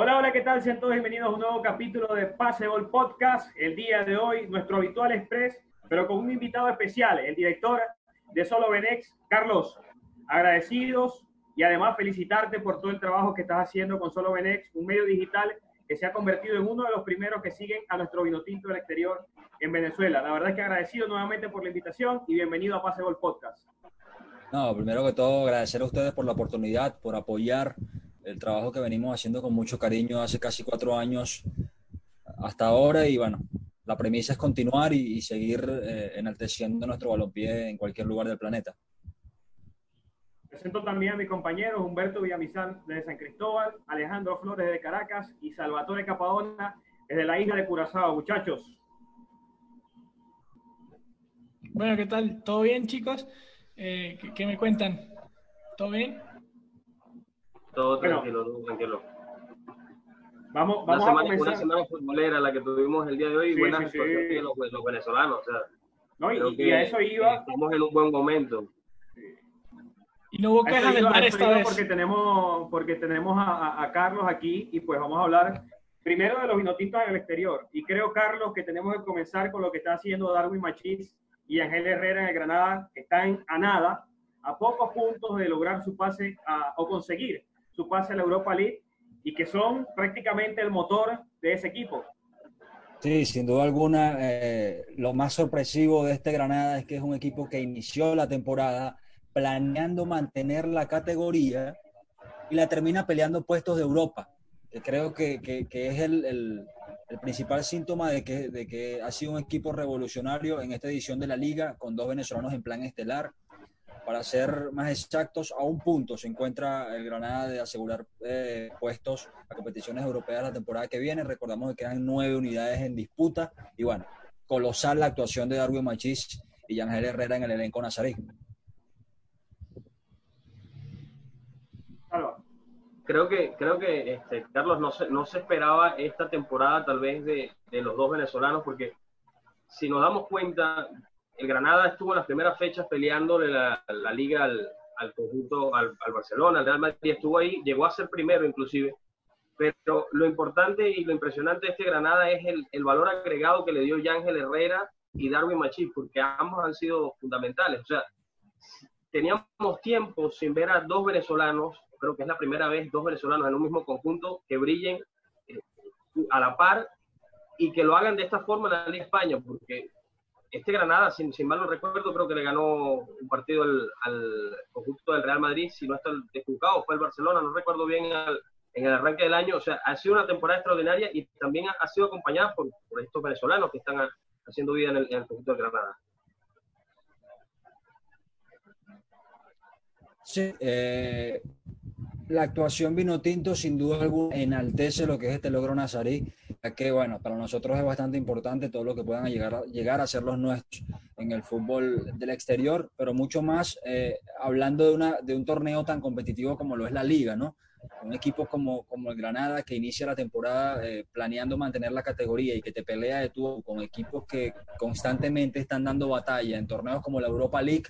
Hola, hola, ¿qué tal? Sean todos bienvenidos a un nuevo capítulo de Passable Podcast. El día de hoy, nuestro habitual express, pero con un invitado especial, el director de Solo Benex, Carlos. Agradecidos y además felicitarte por todo el trabajo que estás haciendo con Solo Benex, un medio digital que se ha convertido en uno de los primeros que siguen a nuestro vino tinto del exterior en Venezuela. La verdad es que agradecido nuevamente por la invitación y bienvenido a Passable Podcast. No, primero que todo, agradecer a ustedes por la oportunidad, por apoyar el trabajo que venimos haciendo con mucho cariño hace casi cuatro años hasta ahora y bueno, la premisa es continuar y, seguir eh, enalteciendo nuestro balompié en cualquier lugar del planeta. Presento también a mis compañeros Humberto Villamizán desde San Cristóbal, Alejandro Flores de Caracas y Salvatore Capadona desde la isla de Curazao. Muchachos. Bueno, ¿qué tal? ¿Todo bien, chicos? Eh, ¿qué, me cuentan? ¿Todo bien? Todo tranquilo, todo tranquilo. Vamos, vamos semana, a una semana futbolera la que tuvimos el día de hoy y buenas sí, de los, venezolanos. O sea, no, y, a eso iba. Estamos en un buen momento. Y no hubo quejas del bar esta vez. Porque tenemos, porque tenemos a, a, Carlos aquí y pues vamos a hablar primero de los vinotistas del exterior. Y creo, Carlos, que tenemos que comenzar con lo que está haciendo Darwin Machís y Ángel Herrera en el Granada, que están a nada, a pocos puntos de lograr su pase a, o conseguir su pase a la Europa League y que son prácticamente el motor de ese equipo. Sí, sin duda alguna, eh, lo más sorpresivo de este Granada es que es un equipo que inició la temporada planeando mantener la categoría y la termina peleando puestos de Europa, que creo que, que, es el, el, el, principal síntoma de que, de que ha sido un equipo revolucionario en esta edición de la liga, con dos venezolanos en plan estelar. Para ser más exactos, a un punto se encuentra el Granada de asegurar eh, puestos a competiciones europeas la temporada que viene. Recordamos que quedan nueve unidades en disputa y bueno, colosal la actuación de Darwin Machís y Ángel Herrera en el elenco nazarí. Creo que, creo que este, Carlos no se, no se esperaba esta temporada tal vez de, de los dos venezolanos porque si nos damos cuenta, el Granada estuvo en las primeras fechas peleándole la, liga al, conjunto, al, Barcelona, al Real Madrid, estuvo ahí, llegó a ser primero inclusive, pero lo importante y lo impresionante de este Granada es el, valor agregado que le dio Yángel Herrera y Darwin Machís, porque ambos han sido fundamentales. O sea, teníamos tiempo sin ver a dos venezolanos, creo que es la primera vez dos venezolanos en un mismo conjunto que brillen eh, a la par y que lo hagan de esta forma en la Liga España, porque este Granada, sin, sin mal no recuerdo, creo que le ganó un partido al, al conjunto del Real Madrid, si no está desculpado, fue el Barcelona, no recuerdo bien al, en el arranque del año. O sea, ha sido una temporada extraordinaria y también ha, sido acompañada por, por, estos venezolanos que están haciendo vida en el, en el conjunto del Granada. Sí, eh, la actuación vino tinto sin duda alguna enaltece lo que es este logro nazarí, ya que bueno, para nosotros es bastante importante todo lo que puedan llegar a, llegar a ser los nuestros en el fútbol del exterior, pero mucho más eh, hablando de, una, de un torneo tan competitivo como lo es la liga, ¿no? Un equipo como, como el Granada que inicia la temporada eh, planeando mantener la categoría y que te pelea de tú con equipos que constantemente están dando batalla en torneos como la Europa League,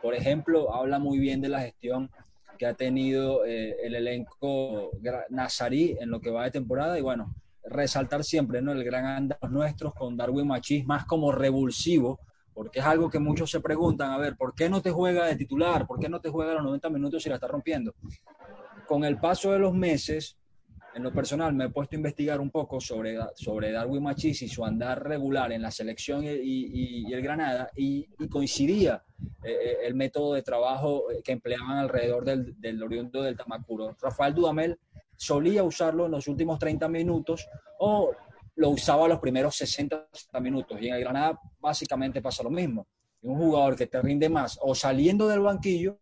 por ejemplo, habla muy bien de la gestión que ha tenido eh, el elenco nazarí en lo que va de temporada y bueno, resaltar siempre ¿no? el gran andar nuestros con Darwin Machís más como revulsivo, porque es algo que muchos se preguntan, a ver, ¿por qué no te juega de titular? ¿Por qué no te juega los 90 minutos si la está rompiendo? Con el paso de los meses, en lo personal me he puesto a investigar un poco sobre, sobre Darwin Machís y su andar regular en la selección y, y, el Granada y, coincidía eh, el método de trabajo eh, que empleaban alrededor del, del oriundo del Tamacuro. Rafael Dudamel solía usarlo en los últimos 30 minutos o lo usaba los primeros 60 minutos y en el Granada básicamente pasa lo mismo. Un jugador que te rinde más o saliendo del banquillo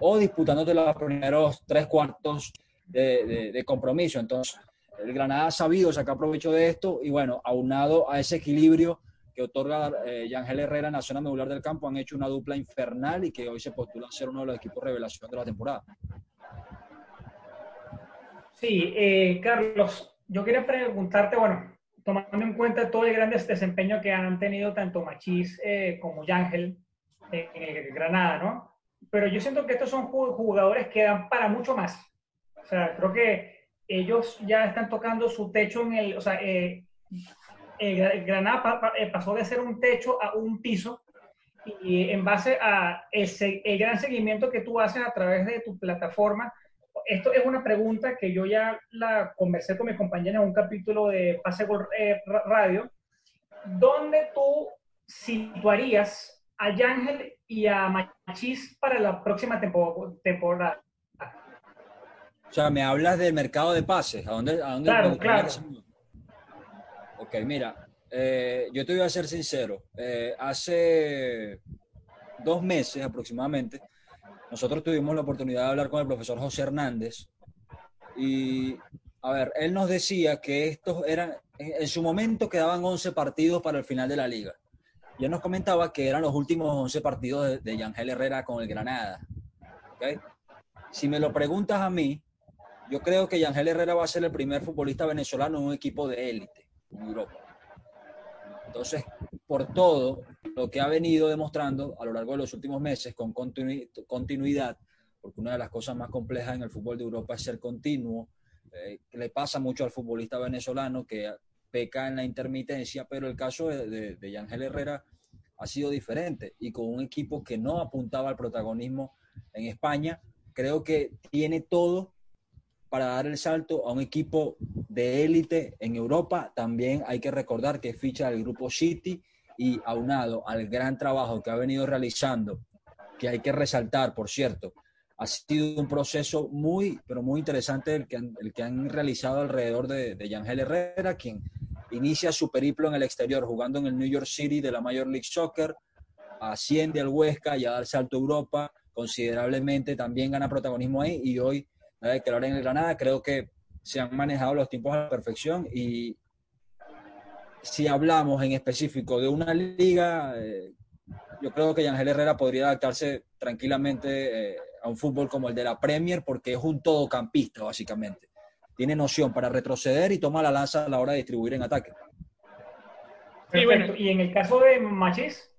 o disputándote los primeros tres cuartos de, de, de, compromiso. Entonces, el Granada ha sabido sacar provecho de esto y bueno, aunado a ese equilibrio que otorga eh, Yangel Herrera en la zona medular del campo, han hecho una dupla infernal y que hoy se postula a ser uno de los equipos revelación de la temporada. Sí, eh, Carlos, yo quería preguntarte, bueno, tomando en cuenta todo el gran desempeño que han tenido tanto Machís eh, como Yangel en, en Granada, ¿no? Pero yo siento que estos son jugadores que dan para mucho más. O sea, creo que ellos ya están tocando su techo en el, o sea, eh, eh, Granada eh, pasó de ser un techo a un piso y en base a el, el, gran seguimiento que tú haces a través de tu plataforma, esto es una pregunta que yo ya la conversé con mis compañeros en un capítulo de Pase Gol Radio, donde tú situarías a Yángel y a Machís para la próxima temporada. O sea, me hablas del mercado de pases. ¿A dónde, a dónde claro, claro. Ok, mira, eh, yo te voy a ser sincero. Eh, hace dos meses aproximadamente, nosotros tuvimos la oportunidad de hablar con el profesor José Hernández y, a ver, él nos decía que estos eran, en su momento quedaban 11 partidos para el final de la liga. Ya nos comentaba que eran los últimos 11 partidos de, Yangel Herrera con el Granada. Si me lo preguntas a mí, yo creo que Yangel Herrera va a ser el primer futbolista venezolano en un equipo de élite en Europa. Entonces, por todo lo que ha venido demostrando a lo largo de los últimos meses con continuidad, porque una de las cosas más complejas en el fútbol de Europa es ser continuo, eh, le pasa mucho al futbolista venezolano que peca en la intermitencia, pero el caso de, de Yangel Herrera ha sido diferente y con un equipo que no apuntaba al protagonismo en España, creo que tiene todo para dar el salto a un equipo de élite en Europa. También hay que recordar que ficha el grupo City y aunado al gran trabajo que ha venido realizando, que hay que resaltar, por cierto, ha sido un proceso muy, pero muy interesante el que han, el que han realizado alrededor de, de Yangel Herrera, quien inicia su periplo en el exterior jugando en el New York City de la Major League Soccer, asciende al Huesca y a dar salto a Europa considerablemente, también gana protagonismo ahí y hoy que ahora en el Granada creo que se han manejado los tiempos a la perfección y si hablamos en específico de una liga, eh, yo creo que Yangel Herrera podría adaptarse tranquilamente eh, a un fútbol como el de la Premier porque es un todocampista básicamente. Tiene noción para retroceder y toma la lanza a la hora de distribuir en ataque. Y bueno, y en el caso de Machís.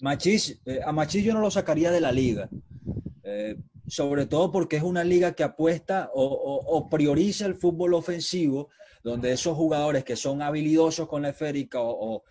Machís, eh, a Machís yo no lo sacaría de la liga. Sobre todo porque es una liga que apuesta o, prioriza el fútbol ofensivo, donde esos jugadores que son habilidosos con la esférica o,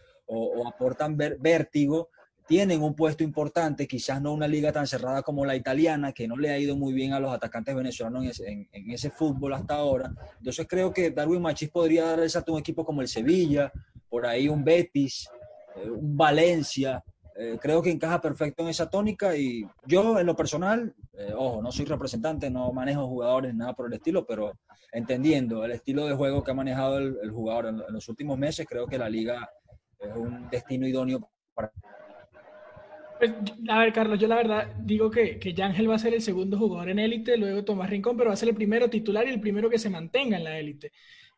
aportan vértigo, tienen un puesto importante, quizás no una liga tan cerrada como la italiana, que no le ha ido muy bien a los atacantes venezolanos en ese, fútbol hasta ahora. Entonces creo que Darwin Machis podría dar el salto a un equipo como el Sevilla, por ahí un Betis, eh, un Valencia, eh, creo que encaja perfecto en esa tónica y yo en lo personal, eh, ojo, no soy representante, no manejo jugadores, nada por el estilo, pero entendiendo el estilo de juego que ha manejado el, jugador en, los últimos meses, creo que la liga es un destino idóneo para... Pues, a ver, Carlos, yo la verdad digo que, que Yangel va a ser el segundo jugador en élite, luego Tomás Rincón, pero va a ser el primero titular y el primero que se mantenga en la élite.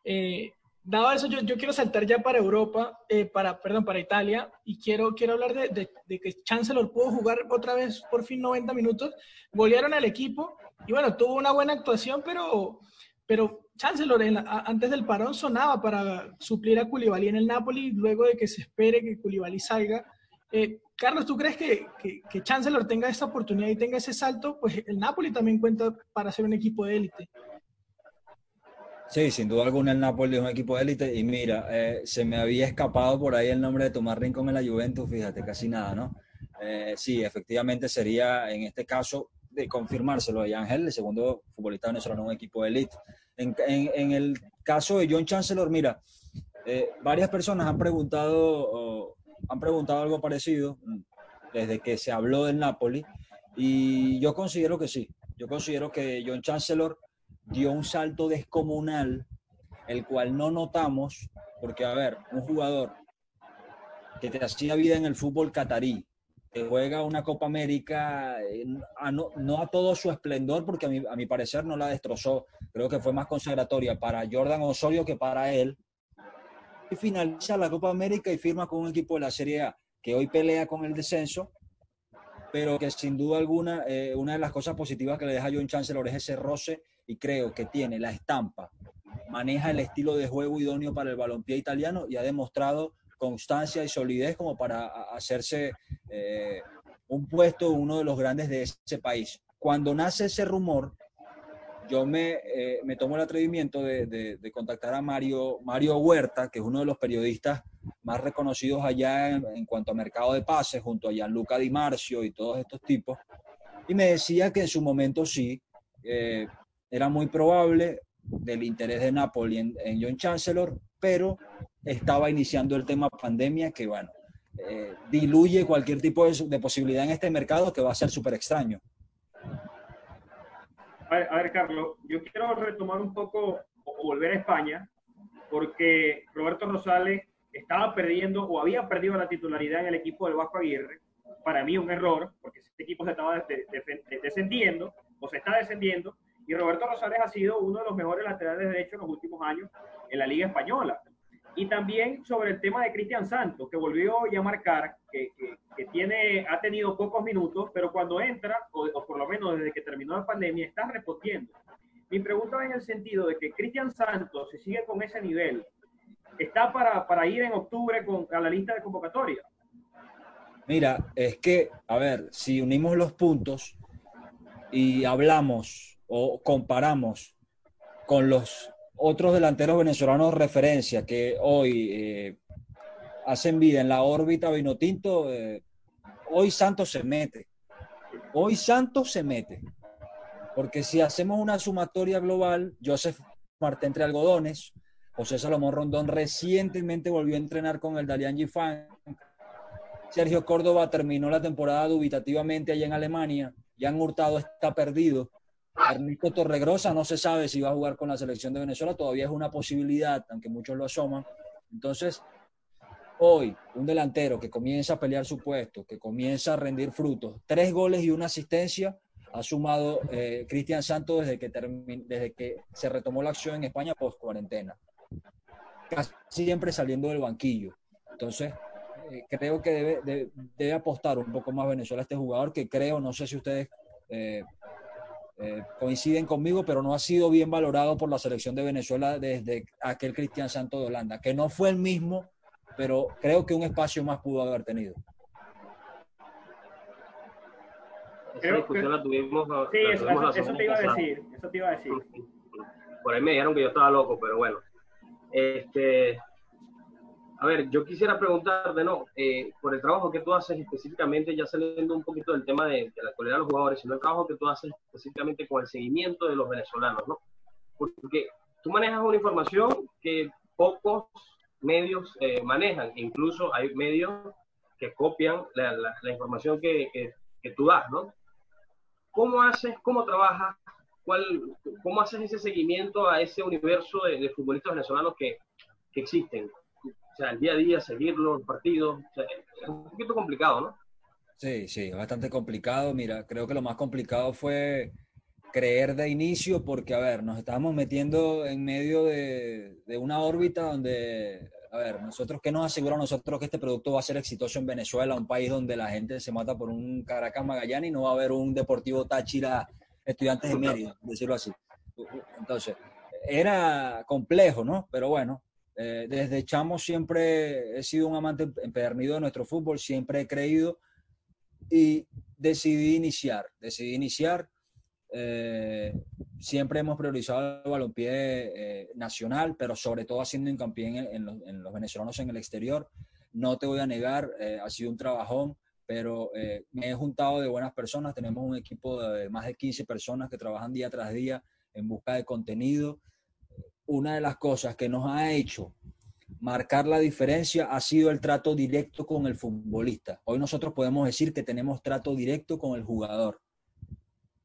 Eh, dado eso, yo, quiero saltar ya para Europa, eh, para, perdón, para Italia, y quiero, quiero hablar de, de, que Chancellor pudo jugar otra vez por fin 90 minutos, golearon al equipo, y bueno, tuvo una buena actuación, pero, pero Chancellor antes del parón sonaba para suplir a Koulibaly en el Napoli, luego de que se espere que Koulibaly salga. Eh, Carlos, ¿tú crees que, que, que Chancellor tenga esta oportunidad y tenga ese salto? Pues el Napoli también cuenta para ser un equipo de élite. Sí, sin duda alguna el Napoli es un equipo de élite y mira, eh, se me había escapado por ahí el nombre de Tomás Rincón en la Juventus, fíjate, casi nada, ¿no? Eh, sí, efectivamente sería en este caso de confirmárselo a Ángel, el segundo futbolista venezolano en un equipo de élite. En, en, el caso de John Chancellor, mira, eh, varias personas han preguntado, han preguntado algo parecido desde que se habló del Napoli y yo considero que sí, yo considero que John Chancellor dio un salto descomunal, el cual no notamos, porque, a ver, un jugador que te hacía vida en el fútbol catarí, que juega una Copa América, eh, no, a todo su esplendor, porque a mi, a mi parecer no la destrozó, creo que fue más consagratoria para Jordan Osorio que para él, y finaliza la Copa América y firma con un equipo de la Serie A que hoy pelea con el descenso, pero que sin duda alguna, eh, una de las cosas positivas que le deja John Chancellor es ese roce y creo que tiene la estampa, maneja el estilo de juego idóneo para el balompié italiano y ha demostrado constancia y solidez como para hacerse eh, un puesto uno de los grandes de ese país. Cuando nace ese rumor, yo me, eh, me tomo el atrevimiento de, de, contactar a Mario, Mario Huerta, que es uno de los periodistas más reconocidos allá en, cuanto a mercado de pases, junto a Gianluca Di Marcio y todos estos tipos, y me decía que en su momento sí, eh, era muy probable del interés de Napoli en, en, John Chancellor, pero estaba iniciando el tema pandemia que, bueno, eh, diluye cualquier tipo de, de posibilidad en este mercado que va a ser súper extraño. A ver, Carlos, yo quiero retomar un poco o volver a España, porque Roberto Rosales estaba perdiendo o había perdido la titularidad en el equipo del Vasco Aguirre. Para mí un error, porque este equipo se estaba descendiendo o se está descendiendo, y Roberto Rosales ha sido uno de los mejores laterales derechos en los últimos años en la Liga Española. Y también sobre el tema de Cristian Santos, que volvió ya a marcar, que, que, tiene, ha tenido pocos minutos, pero cuando entra, o, por lo menos desde que terminó la pandemia, está respondiendo. Mi pregunta va en el sentido de que Cristian Santos, si sigue con ese nivel, está para, para ir en octubre con, a la lista de convocatoria. Mira, es que, a ver, si unimos los puntos y hablamos o comparamos con los otros delanteros venezolanos referencia que hoy eh, hacen vida en la órbita Vinotinto, eh, hoy Santos se mete. Hoy Santos se mete. Porque si hacemos una sumatoria global, Joseph Martín entre algodones, José Salomón Rondón recientemente volvió a entrenar con el Dalian Gifan. Sergio Córdoba terminó la temporada dubitativamente allá en Alemania. Jan Hurtado está perdido. Ernesto Torregrosa no se sabe si va a jugar con la selección de Venezuela, todavía es una posibilidad, aunque muchos lo asoman. Entonces, hoy, un delantero que comienza a pelear su puesto, que comienza a rendir frutos, tres goles y una asistencia, ha sumado eh, Cristian Santos desde que, desde que se retomó la acción en España post cuarentena. Casi siempre saliendo del banquillo. Entonces, eh, creo que debe, debe, apostar un poco más Venezuela a este jugador, que creo, no sé si ustedes eh, eh, coinciden conmigo, pero no ha sido bien valorado por la selección de Venezuela desde aquel Cristian Santo de Holanda, que no fue el mismo, pero creo que un espacio más pudo haber tenido. Esa discusión la tuvimos. Sí, eso, te iba a decir. Eso te iba a decir. Por ahí me dijeron que yo estaba loco, pero bueno. Este, a ver, yo quisiera preguntarte, ¿no? Eh, por el trabajo que tú haces específicamente, ya saliendo un poquito del tema de, la calidad de los jugadores, sino el trabajo que tú haces específicamente con el seguimiento de los venezolanos, ¿no? Porque tú manejas una información que pocos medios eh, manejan, incluso hay medios que copian la, información que, que, tú das, ¿no? ¿Cómo haces, cómo trabajas, cuál, cómo haces ese seguimiento a ese universo de, futbolistas venezolanos que, que existen? O sea, el día a día, seguirlo, los partidos, es un poquito complicado, ¿no? Sí, sí, bastante complicado. Mira, creo que lo más complicado fue creer de inicio porque, a ver, nos estábamos metiendo en medio de, una órbita donde, a ver, nosotros, ¿qué nos asegura a nosotros que este producto va a ser exitoso en Venezuela, un país donde la gente se mata por un Caracas Magallanes y no va a haber un Deportivo Táchira Estudiantes de Mérida, decirlo así? Entonces, era complejo, ¿no? Pero bueno, eh, desde chamo siempre he sido un amante empedernido de nuestro fútbol, siempre he creído y decidí iniciar, decidí iniciar. Eh, siempre hemos priorizado el balompié eh, nacional, pero sobre todo haciendo hincapié en, los, venezolanos en el exterior. No te voy a negar, ha sido un trabajón, pero me he juntado de buenas personas. Tenemos un equipo de más de 15 personas que trabajan día tras día en busca de contenido una de las cosas que nos ha hecho marcar la diferencia ha sido el trato directo con el futbolista. Hoy nosotros podemos decir que tenemos trato directo con el jugador.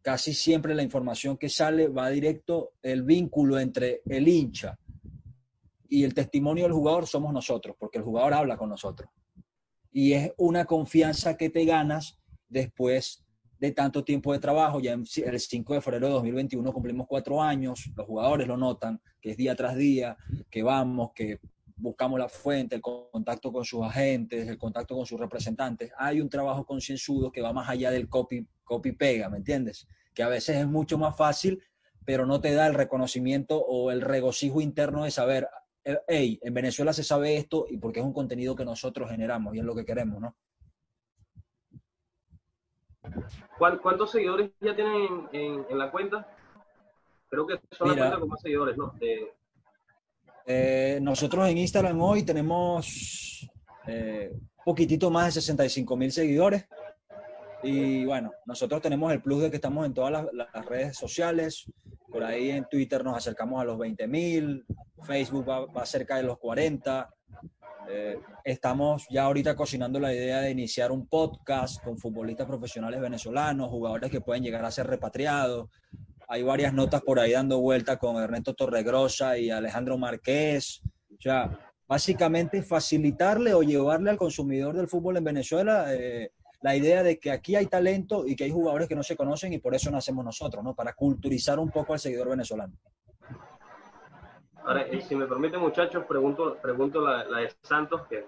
Casi siempre la información que sale va directo, el vínculo entre el hincha y el testimonio del jugador somos nosotros, porque el jugador habla con nosotros. Y es una confianza que te ganas después de tanto tiempo de trabajo. Ya el 5 de febrero de 2021 cumplimos cuatro años, los jugadores lo notan, que es día tras día, que vamos, que buscamos la fuente, el contacto con sus agentes, el contacto con sus representantes. Hay un trabajo concienzudo que va más allá del copy, copy pega, ¿me entiendes? Que a veces es mucho más fácil, pero no te da el reconocimiento o el regocijo interno de saber, eh, hey, en Venezuela se sabe esto y porque es un contenido que nosotros generamos y es lo que queremos, ¿no? ¿Cuántos seguidores ya tienen en, la cuenta? Creo que son las cuentas con más seguidores, ¿no? Eh, nosotros en Instagram hoy tenemos eh, un poquitito más de 65 mil seguidores. Y bueno, nosotros tenemos el plus de que estamos en todas las, redes sociales. Por ahí en Twitter nos acercamos a los 20 mil, Facebook va, cerca de los 40. Eh, estamos ya ahorita cocinando la idea de iniciar un podcast con futbolistas profesionales venezolanos, jugadores que pueden llegar a ser repatriados. Hay varias notas por ahí dando vuelta con Ernesto Torregrosa y Alejandro Marqués. O sea, básicamente facilitarle o llevarle al consumidor del fútbol en Venezuela eh, la idea de que aquí hay talento y que hay jugadores que no se conocen y por eso nacemos nosotros, ¿no? Para culturizar un poco al seguidor venezolano. Ahora, si me permite, muchachos, pregunto, pregunto la, de Santos, que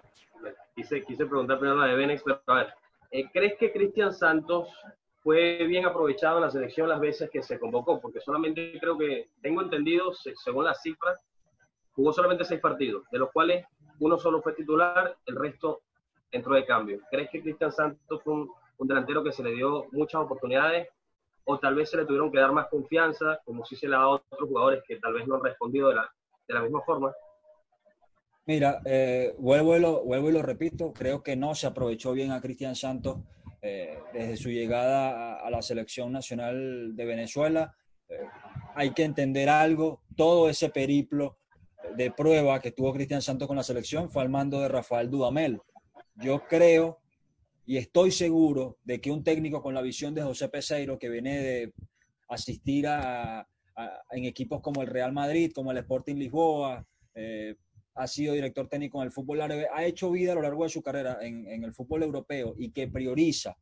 quise, quise preguntar primero la de Benex, pero a ver, eh, ¿crees que Cristian Santos fue bien aprovechado en la selección las veces que se convocó? Porque solamente creo que, tengo entendido, según las cifras, jugó solamente seis partidos, de los cuales uno solo fue titular, el resto entró de cambio. ¿Crees que Cristian Santos fue un, delantero que se le dio muchas oportunidades o tal vez se le tuvieron que dar más confianza, como si se le ha dado a otros jugadores que tal vez no han respondido de la, la misma forma? Mira, eh, vuelvo, y lo, vuelvo y lo repito, creo que no se aprovechó bien a Cristian Santos eh, desde su llegada a, la selección nacional de Venezuela. Eh, hay que entender algo, todo ese periplo de prueba que tuvo Cristian Santos con la selección fue al mando de Rafael Dudamel. Yo creo y estoy seguro de que un técnico con la visión de José Peseiro, que viene de asistir a, en equipos como el Real Madrid, como el Sporting Lisboa, eh, ha sido director técnico en el fútbol árabe, ha hecho vida a lo largo de su carrera en, en el fútbol europeo y que prioriza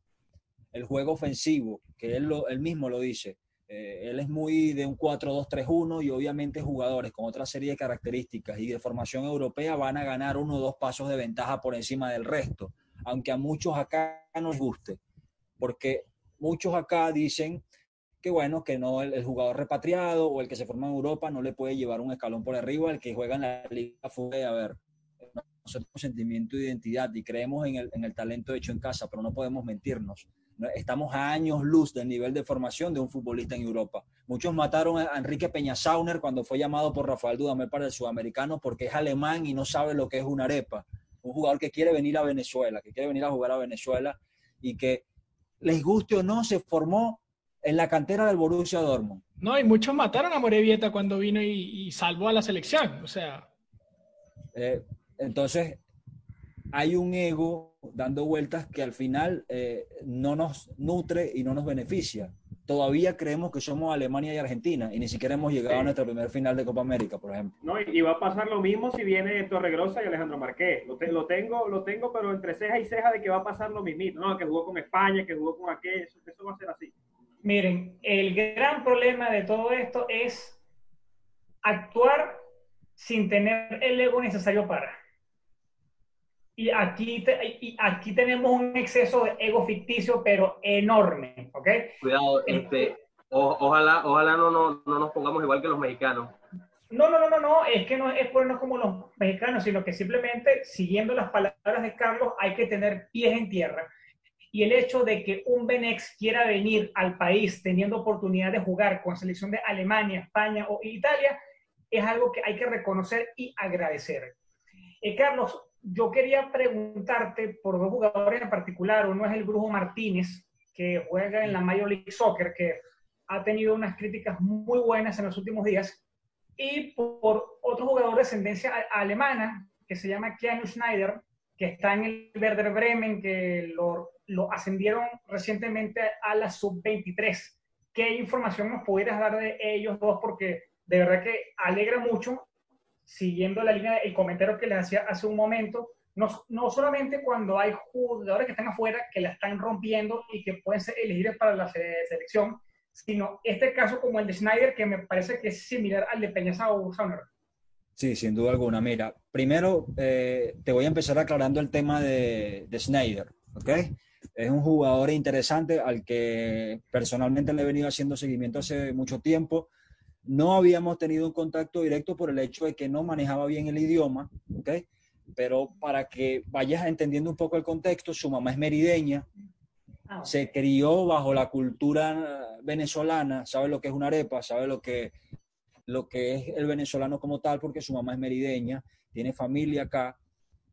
el juego ofensivo, que él, lo, él mismo lo dice, eh, él es muy de un 4-2-3-1 y obviamente jugadores con otra serie de características y de formación europea van a ganar uno o dos pasos de ventaja por encima del resto, aunque a muchos acá nos guste, porque muchos acá dicen que bueno, que no el, jugador repatriado o el que se forma en Europa no le puede llevar un escalón por arriba al que juega en la liga fue, a ver, nosotros tenemos sentimiento de identidad y creemos en el, en el talento hecho en casa, pero no podemos mentirnos Estamos a años luz del nivel de formación de un futbolista en Europa. Muchos mataron a Enrique Peñasauner cuando fue llamado por Rafael Dudamel para el sudamericano porque es alemán y no sabe lo que es una arepa. Un jugador que quiere venir a Venezuela, que quiere venir a jugar a Venezuela y que, les guste o no, se formó en la cantera del Borussia Dortmund. No, y muchos mataron a Morevieta cuando vino y, salvó a la selección. O sea. Eh, entonces, hay un ego dando vueltas que al final eh, no nos nutre y no nos beneficia. Todavía creemos que somos Alemania y Argentina y ni siquiera hemos llegado a nuestra primer final de Copa América, por ejemplo. No, y, va a pasar lo mismo si viene Torregrosa y Alejandro Marqués. Lo, lo, tengo, lo tengo, pero entre ceja y ceja de que va a pasar lo mismo. No, que jugó con España, que jugó con aquel, eso, eso va a ser así. Miren, el gran problema de todo esto es actuar sin tener el ego necesario para. Y aquí, y aquí tenemos un exceso de ego ficticio, pero enorme, ¿ok? Cuidado, este, ojalá, ojalá no, no, no, nos pongamos igual que los mexicanos. No, no, no, no, no, es que no es ponernos como los mexicanos, sino que simplemente, siguiendo las palabras de Carlos, hay que tener pies en tierra. Y el hecho de que un Benex quiera venir al país teniendo oportunidad de jugar con selección de Alemania, España o Italia, es algo que hay que reconocer y agradecer. Eh, Carlos, yo quería preguntarte por dos jugadores en particular. Uno es el Brujo Martínez, que juega en la Major League Soccer, que ha tenido unas críticas muy buenas en los últimos días. Y por otro jugador de ascendencia alemana, que se llama Keanu Schneider, que está en el Werder Bremen, que lo, lo ascendieron recientemente a la sub-23. ¿Qué información nos pudieras dar de ellos dos? Porque de verdad que alegra mucho siguiendo la línea del comentario que les hacía hace un momento, no, no, solamente cuando hay jugadores que están afuera que la están rompiendo y que pueden ser elegibles para la selección, sino este caso como el de Schneider, que me parece que es similar al de Peña Sauner. Sí, sin duda alguna. Mira, primero eh, te voy a empezar aclarando el tema de, de Schneider, ¿ok? Es un jugador interesante al que personalmente le he venido haciendo seguimiento hace mucho tiempo no habíamos tenido un contacto directo por el hecho de que no manejaba bien el idioma, ¿ok? Pero para que vayas entendiendo un poco el contexto, su mamá es merideña, ah, se crió bajo la cultura venezolana, sabe lo que es una arepa, sabe lo que, lo que es el venezolano como tal, porque su mamá es merideña, tiene familia acá.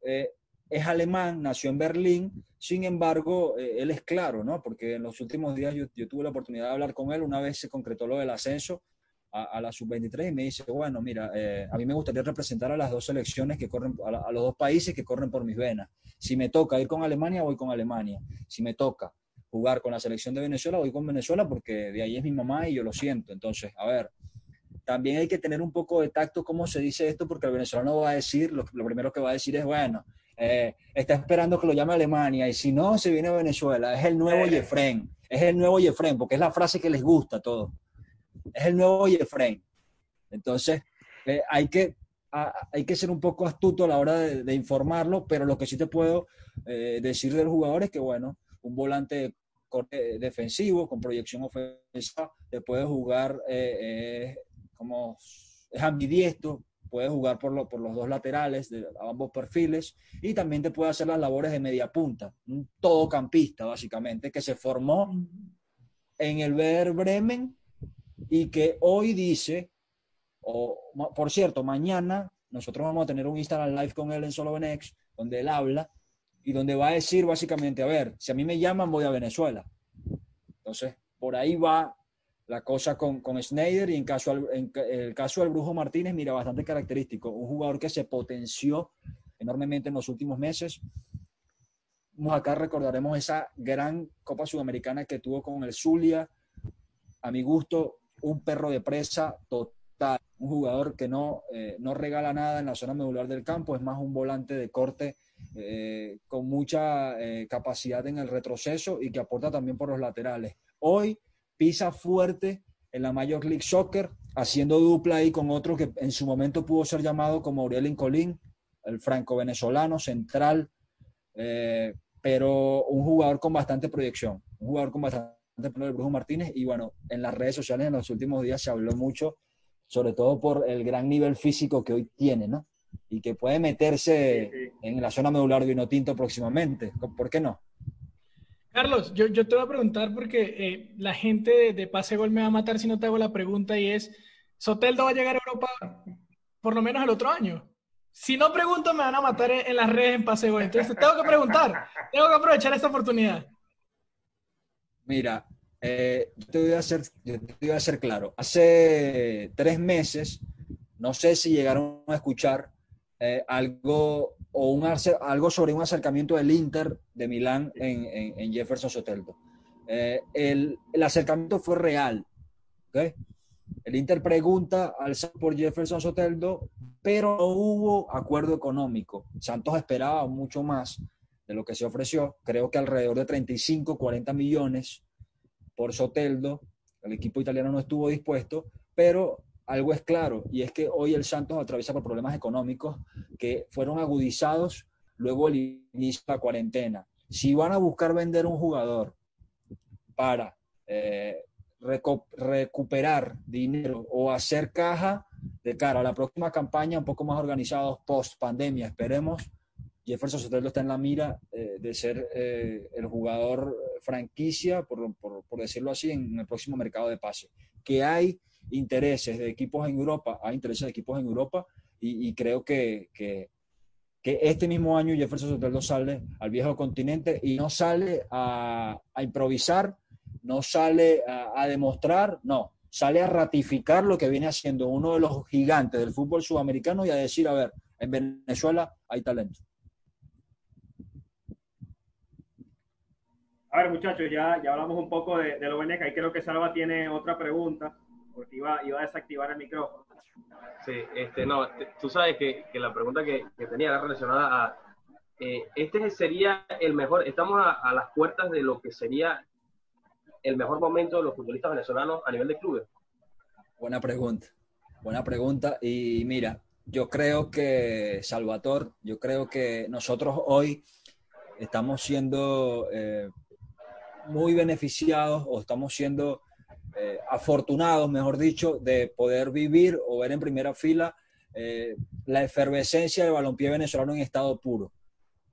Eh, es alemán, nació en Berlín, sin embargo, eh, él es claro, ¿no? Porque en los últimos días yo, tuve la oportunidad de hablar con él, una vez se concretó lo del ascenso a, la sub-23 y me dice, bueno, mira, eh, a mí me gustaría representar a las dos selecciones que corren, a, los dos países que corren por mis venas. Si me toca ir con Alemania, voy con Alemania. Si me toca jugar con la selección de Venezuela, voy con Venezuela porque de ahí es mi mamá y yo lo siento. Entonces, a ver, también hay que tener un poco de tacto cómo se dice esto, porque el venezolano va a decir, lo, primero que va a decir es, bueno, eh, está esperando que lo llame Alemania y si no, se viene a Venezuela. Es el nuevo eh. Jefren, es el nuevo Jefren, porque es la frase que les gusta a todos. Es el nuevo Jefren. Entonces, eh, hay, que, hay que ser un poco astuto a la hora de, informarlo, pero lo que sí te puedo decir del jugador es que, bueno, un volante defensivo con proyección ofensiva, te puede jugar como es ambidiestro, puede jugar por, por los dos laterales de ambos perfiles y también te puede hacer las labores de media punta, un todocampista básicamente que se formó en el Werder Bremen y que hoy dice, o por cierto, mañana nosotros vamos a tener un Instagram Live con él en Solo Benex, donde él habla y donde va a decir básicamente, a ver, si a mí me llaman voy a Venezuela. Entonces, por ahí va la cosa con, con Snyder y en, caso, el caso del Brujo Martínez, mira, bastante característico. Un jugador que se potenció enormemente en los últimos meses. Acá recordaremos esa gran Copa Sudamericana que tuvo con el Zulia. A mi gusto, un perro de presa total. Un jugador que no, eh, no regala nada en la zona medular del campo, es más un volante de corte eh, con mucha eh, capacidad en el retroceso y que aporta también por los laterales. Hoy pisa fuerte en la Major League Soccer, haciendo dupla ahí con otro que en su momento pudo ser llamado como Aurelien Colín, el franco-venezolano central, eh, pero un jugador con bastante proyección, un jugador con bastante proyección, Brujo Martínez, y bueno, en las redes sociales en los últimos días se habló mucho, sobre todo por el gran nivel físico que hoy tiene, ¿no? Y que puede meterse en la zona medular de Vinotinto próximamente, ¿por qué no? Carlos, yo, te voy a preguntar porque eh, la gente de, de, Pase Gol me va a matar si no te hago la pregunta y es, ¿Soteldo va a llegar a Europa por lo menos el otro año? Si no pregunto, me van a matar en, las redes en Pase Gol. Entonces, tengo que preguntar, tengo que aprovechar esta oportunidad. Mira, eh, yo, te voy a hacer, yo te voy a hacer claro. Hace tres meses, no sé si llegaron a escuchar eh, algo o un, algo sobre un acercamiento del Inter de Milán en, en, Jefferson Soteldo. Eh, el, el, acercamiento fue real. ¿okay? El Inter pregunta al por Jefferson Soteldo, pero no hubo acuerdo económico. Santos esperaba mucho más de lo que se ofreció, creo que alrededor de 35, 40 millones por Soteldo. El equipo italiano no estuvo dispuesto, pero algo es claro, y es que hoy el Santos atraviesa por problemas económicos que fueron agudizados luego del inicio de la cuarentena. Si van a buscar vender un jugador para eh, recuperar dinero o hacer caja de cara a la próxima campaña un poco más organizados post pandemia, esperemos. Jefferson Soteldo está en la mira eh, de ser eh, el jugador franquicia, por, por, por, decirlo así, en el próximo mercado de pase. Que hay intereses de equipos en Europa, hay intereses de equipos en Europa y, creo que, que, este mismo año Jefferson Soteldo sale al viejo continente y no sale a, improvisar, no sale a, demostrar, no, sale a ratificar lo que viene haciendo uno de los gigantes del fútbol sudamericano y a decir, a ver, en Venezuela hay talento. A ver, muchachos, ya, ya hablamos un poco de, de lo y creo que Salva tiene otra pregunta porque iba, iba a desactivar el micrófono. Sí, este, no, tú sabes que, que la pregunta que, que, tenía era relacionada a, eh, este sería el mejor, estamos a, las puertas de lo que sería el mejor momento de los futbolistas venezolanos a nivel de clubes. Buena pregunta, buena pregunta. Y mira, yo creo que, Salvatore, yo creo que nosotros hoy estamos siendo eh, muy beneficiados o estamos siendo eh, afortunados, mejor dicho, de poder vivir o ver en primera fila eh, la efervescencia del balompié venezolano en estado puro.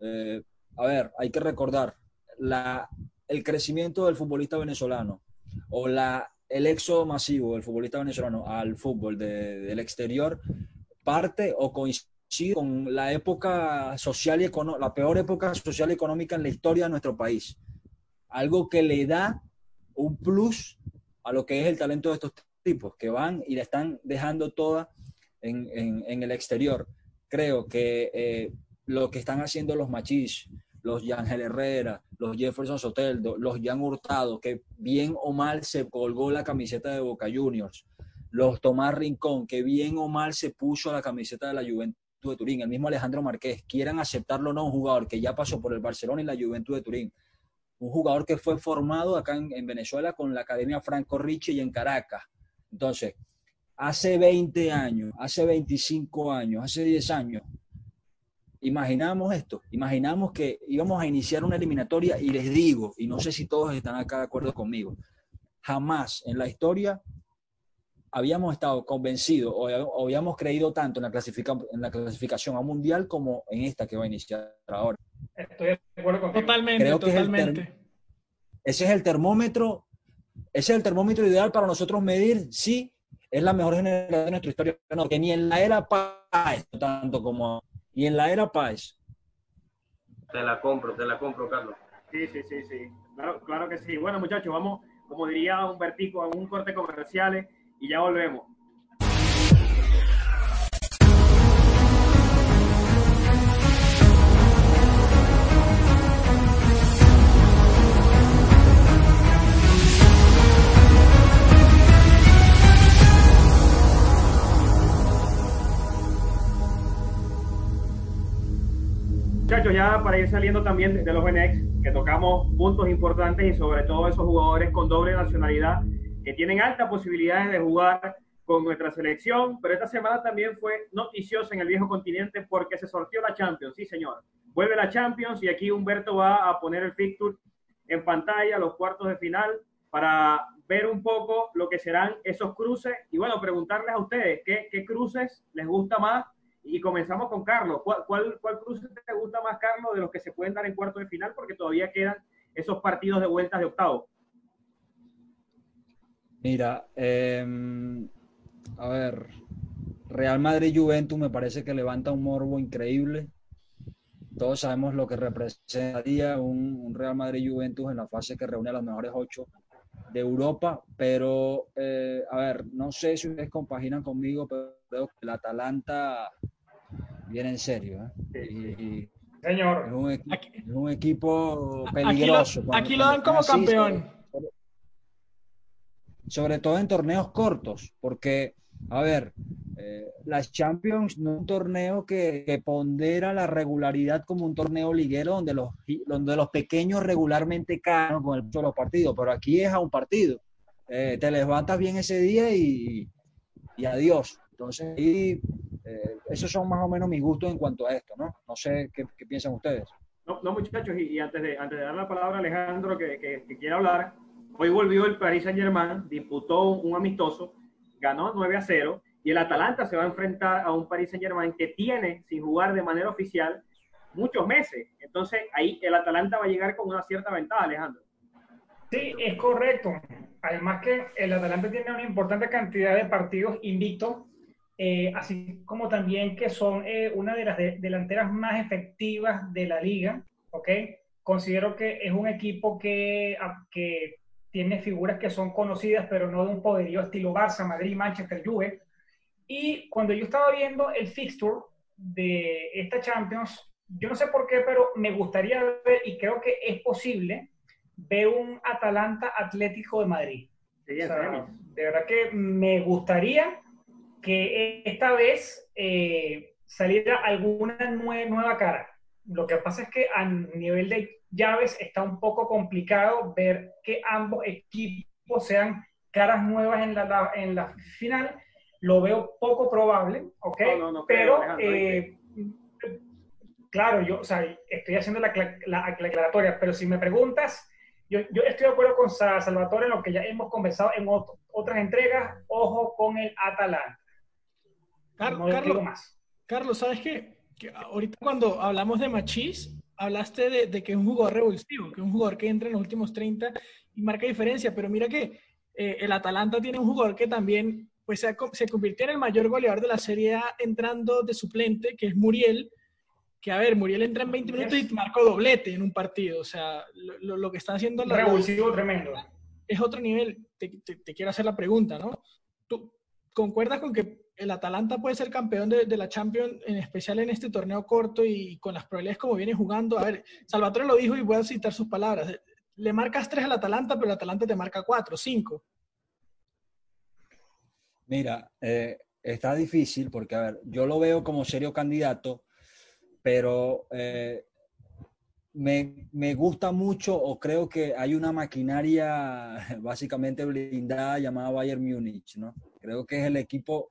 Eh, a ver, hay que recordar, la el crecimiento del futbolista venezolano o la, el éxodo masivo del futbolista venezolano al fútbol del exterior parte o coincide con la época social y la peor época social y económica en la historia de nuestro país. Algo que le da un plus a lo que es el talento de estos tipos, que van y le están dejando toda en, en, el exterior. Creo que eh, lo que están haciendo los Machis, los Yangel Herrera, los Jefferson Soteldo, los Jan Hurtado, que bien o mal se colgó la camiseta de Boca Juniors, los Tomás Rincón, que bien o mal se puso la camiseta de la Juventud de Turín, el mismo Alejandro Marqués, quieran aceptarlo o no, un jugador que ya pasó por el Barcelona y la Juventud de Turín, un jugador que fue formado acá en, Venezuela con la Academia Franco Ricci y en Caracas. Entonces, hace 20 años, hace 25 años, hace 10 años, imaginamos esto, imaginamos que íbamos a iniciar una eliminatoria y les digo, y no sé si todos están acá de acuerdo conmigo, jamás en la historia habíamos estado convencidos o, habíamos creído tanto en la, en la clasificación a mundial como en esta que va a iniciar ahora. Estoy de acuerdo contigo. Totalmente, totalmente. ese es el termómetro, ese es el termómetro ideal para nosotros medir si es la mejor generación de nuestra historia, no, que ni en la era Páez, tanto como y en la era Páez. Te la compro, te la compro, Carlos. Sí, sí, sí, sí. Claro, claro que sí. Bueno, muchachos, vamos, como diría un vertico, a un corte comerciales y ya volvemos. Muchachos, ya para ir saliendo también de los NX, que tocamos puntos importantes y sobre todo esos jugadores con doble nacionalidad que tienen altas posibilidades de jugar con nuestra selección, pero esta semana también fue noticiosa en el viejo continente porque se sortió la Champions, sí señor. Vuelve la Champions y aquí Humberto va a poner el fixture en pantalla, los cuartos de final, para ver un poco lo que serán esos cruces y bueno, preguntarles a ustedes qué, cruces les gusta más y comenzamos con Carlos. ¿Cuál, cuál, cuál cruce te gusta más, Carlos, de los que se pueden dar en cuartos de final? Porque todavía quedan esos partidos de vueltas de octavo. Mira, em, a ver, Real Madrid-Juventus me parece que levanta un morbo increíble. Todos sabemos lo que representaría un, un Real Madrid-Juventus en la fase que reúne a los mejores ocho de Europa, pero eh, a ver, no sé si ustedes compaginan conmigo, pero creo que el Atalanta viene en serio. ¿eh? Señor. Es un, equipo peligroso. Aquí lo, dan como campeón sobre todo en torneos cortos, porque, a ver, eh, las Champions no es un torneo que, pondera la regularidad como un torneo liguero donde los, donde los pequeños regularmente caen con el de los partidos, pero aquí es a un partido. Eh, te levantas bien ese día y, y adiós. Entonces, ahí, eh, esos son más o menos mis gustos en cuanto a esto, ¿no? No sé qué, piensan ustedes. No, no muchachos, y, antes, de, antes de dar la palabra a Alejandro que, que, que quiera hablar, Hoy volvió el Paris Saint Germain, disputó un amistoso, ganó 9 a 0 y el Atalanta se va a enfrentar a un Paris Saint Germain que tiene sin jugar de manera oficial muchos meses. Entonces ahí el Atalanta va a llegar con una cierta ventaja, Alejandro. Sí, es correcto. Además que el Atalanta tiene una importante cantidad de partidos invictos, eh, así como también que son eh, una de las delanteras más efectivas de la liga. ¿ok? Considero que es un equipo que, que tiene figuras que son conocidas, pero no de un poderío estilo Barça, Madrid, Manchester, Juve. Y cuando yo estaba viendo el fixture de esta Champions, yo no sé por qué, pero me gustaría ver, y creo que es posible, ver un Atalanta Atlético de Madrid. de verdad que me gustaría que esta vez eh, saliera alguna nueva cara. Lo que pasa es que a nivel de llaves está un poco complicado ver que ambos equipos sean caras nuevas en la, en la final. Lo veo poco probable, ¿ok? Pero, eh, claro, yo o sea, estoy haciendo la, la, aclaratoria, pero si me preguntas, yo, yo, estoy de acuerdo con Salvatore en lo que ya hemos conversado en otras entregas. Ojo con el Atalanta. Carlos, Carlos, ¿sabes qué? Que ahorita cuando hablamos de Machís, hablaste de, que es un jugador revulsivo, que es un jugador que entra en los últimos 30 y marca diferencia, pero mira que eh, el Atalanta tiene un jugador que también pues, se, se, convirtió en el mayor goleador de la Serie A entrando de suplente, que es Muriel, que a ver, Muriel entra en 20 minutos y marcó doblete en un partido, o sea, lo, lo que está haciendo... La revulsivo tremendo. Es otro nivel, te, te, quiero hacer la pregunta, ¿no? ¿Tú concuerdas con que el Atalanta puede ser campeón de, la Champions, en especial en este torneo corto y con las probabilidades como viene jugando? A ver, Salvatore lo dijo y voy a citar sus palabras le marcas tres al Atalanta, pero el Atalanta te marca cuatro, cinco. Mira, eh, está difícil porque, a ver, yo lo veo como serio candidato, pero eh, me, gusta mucho o creo que hay una maquinaria básicamente blindada llamada Bayern Múnich, ¿no? Creo que es el equipo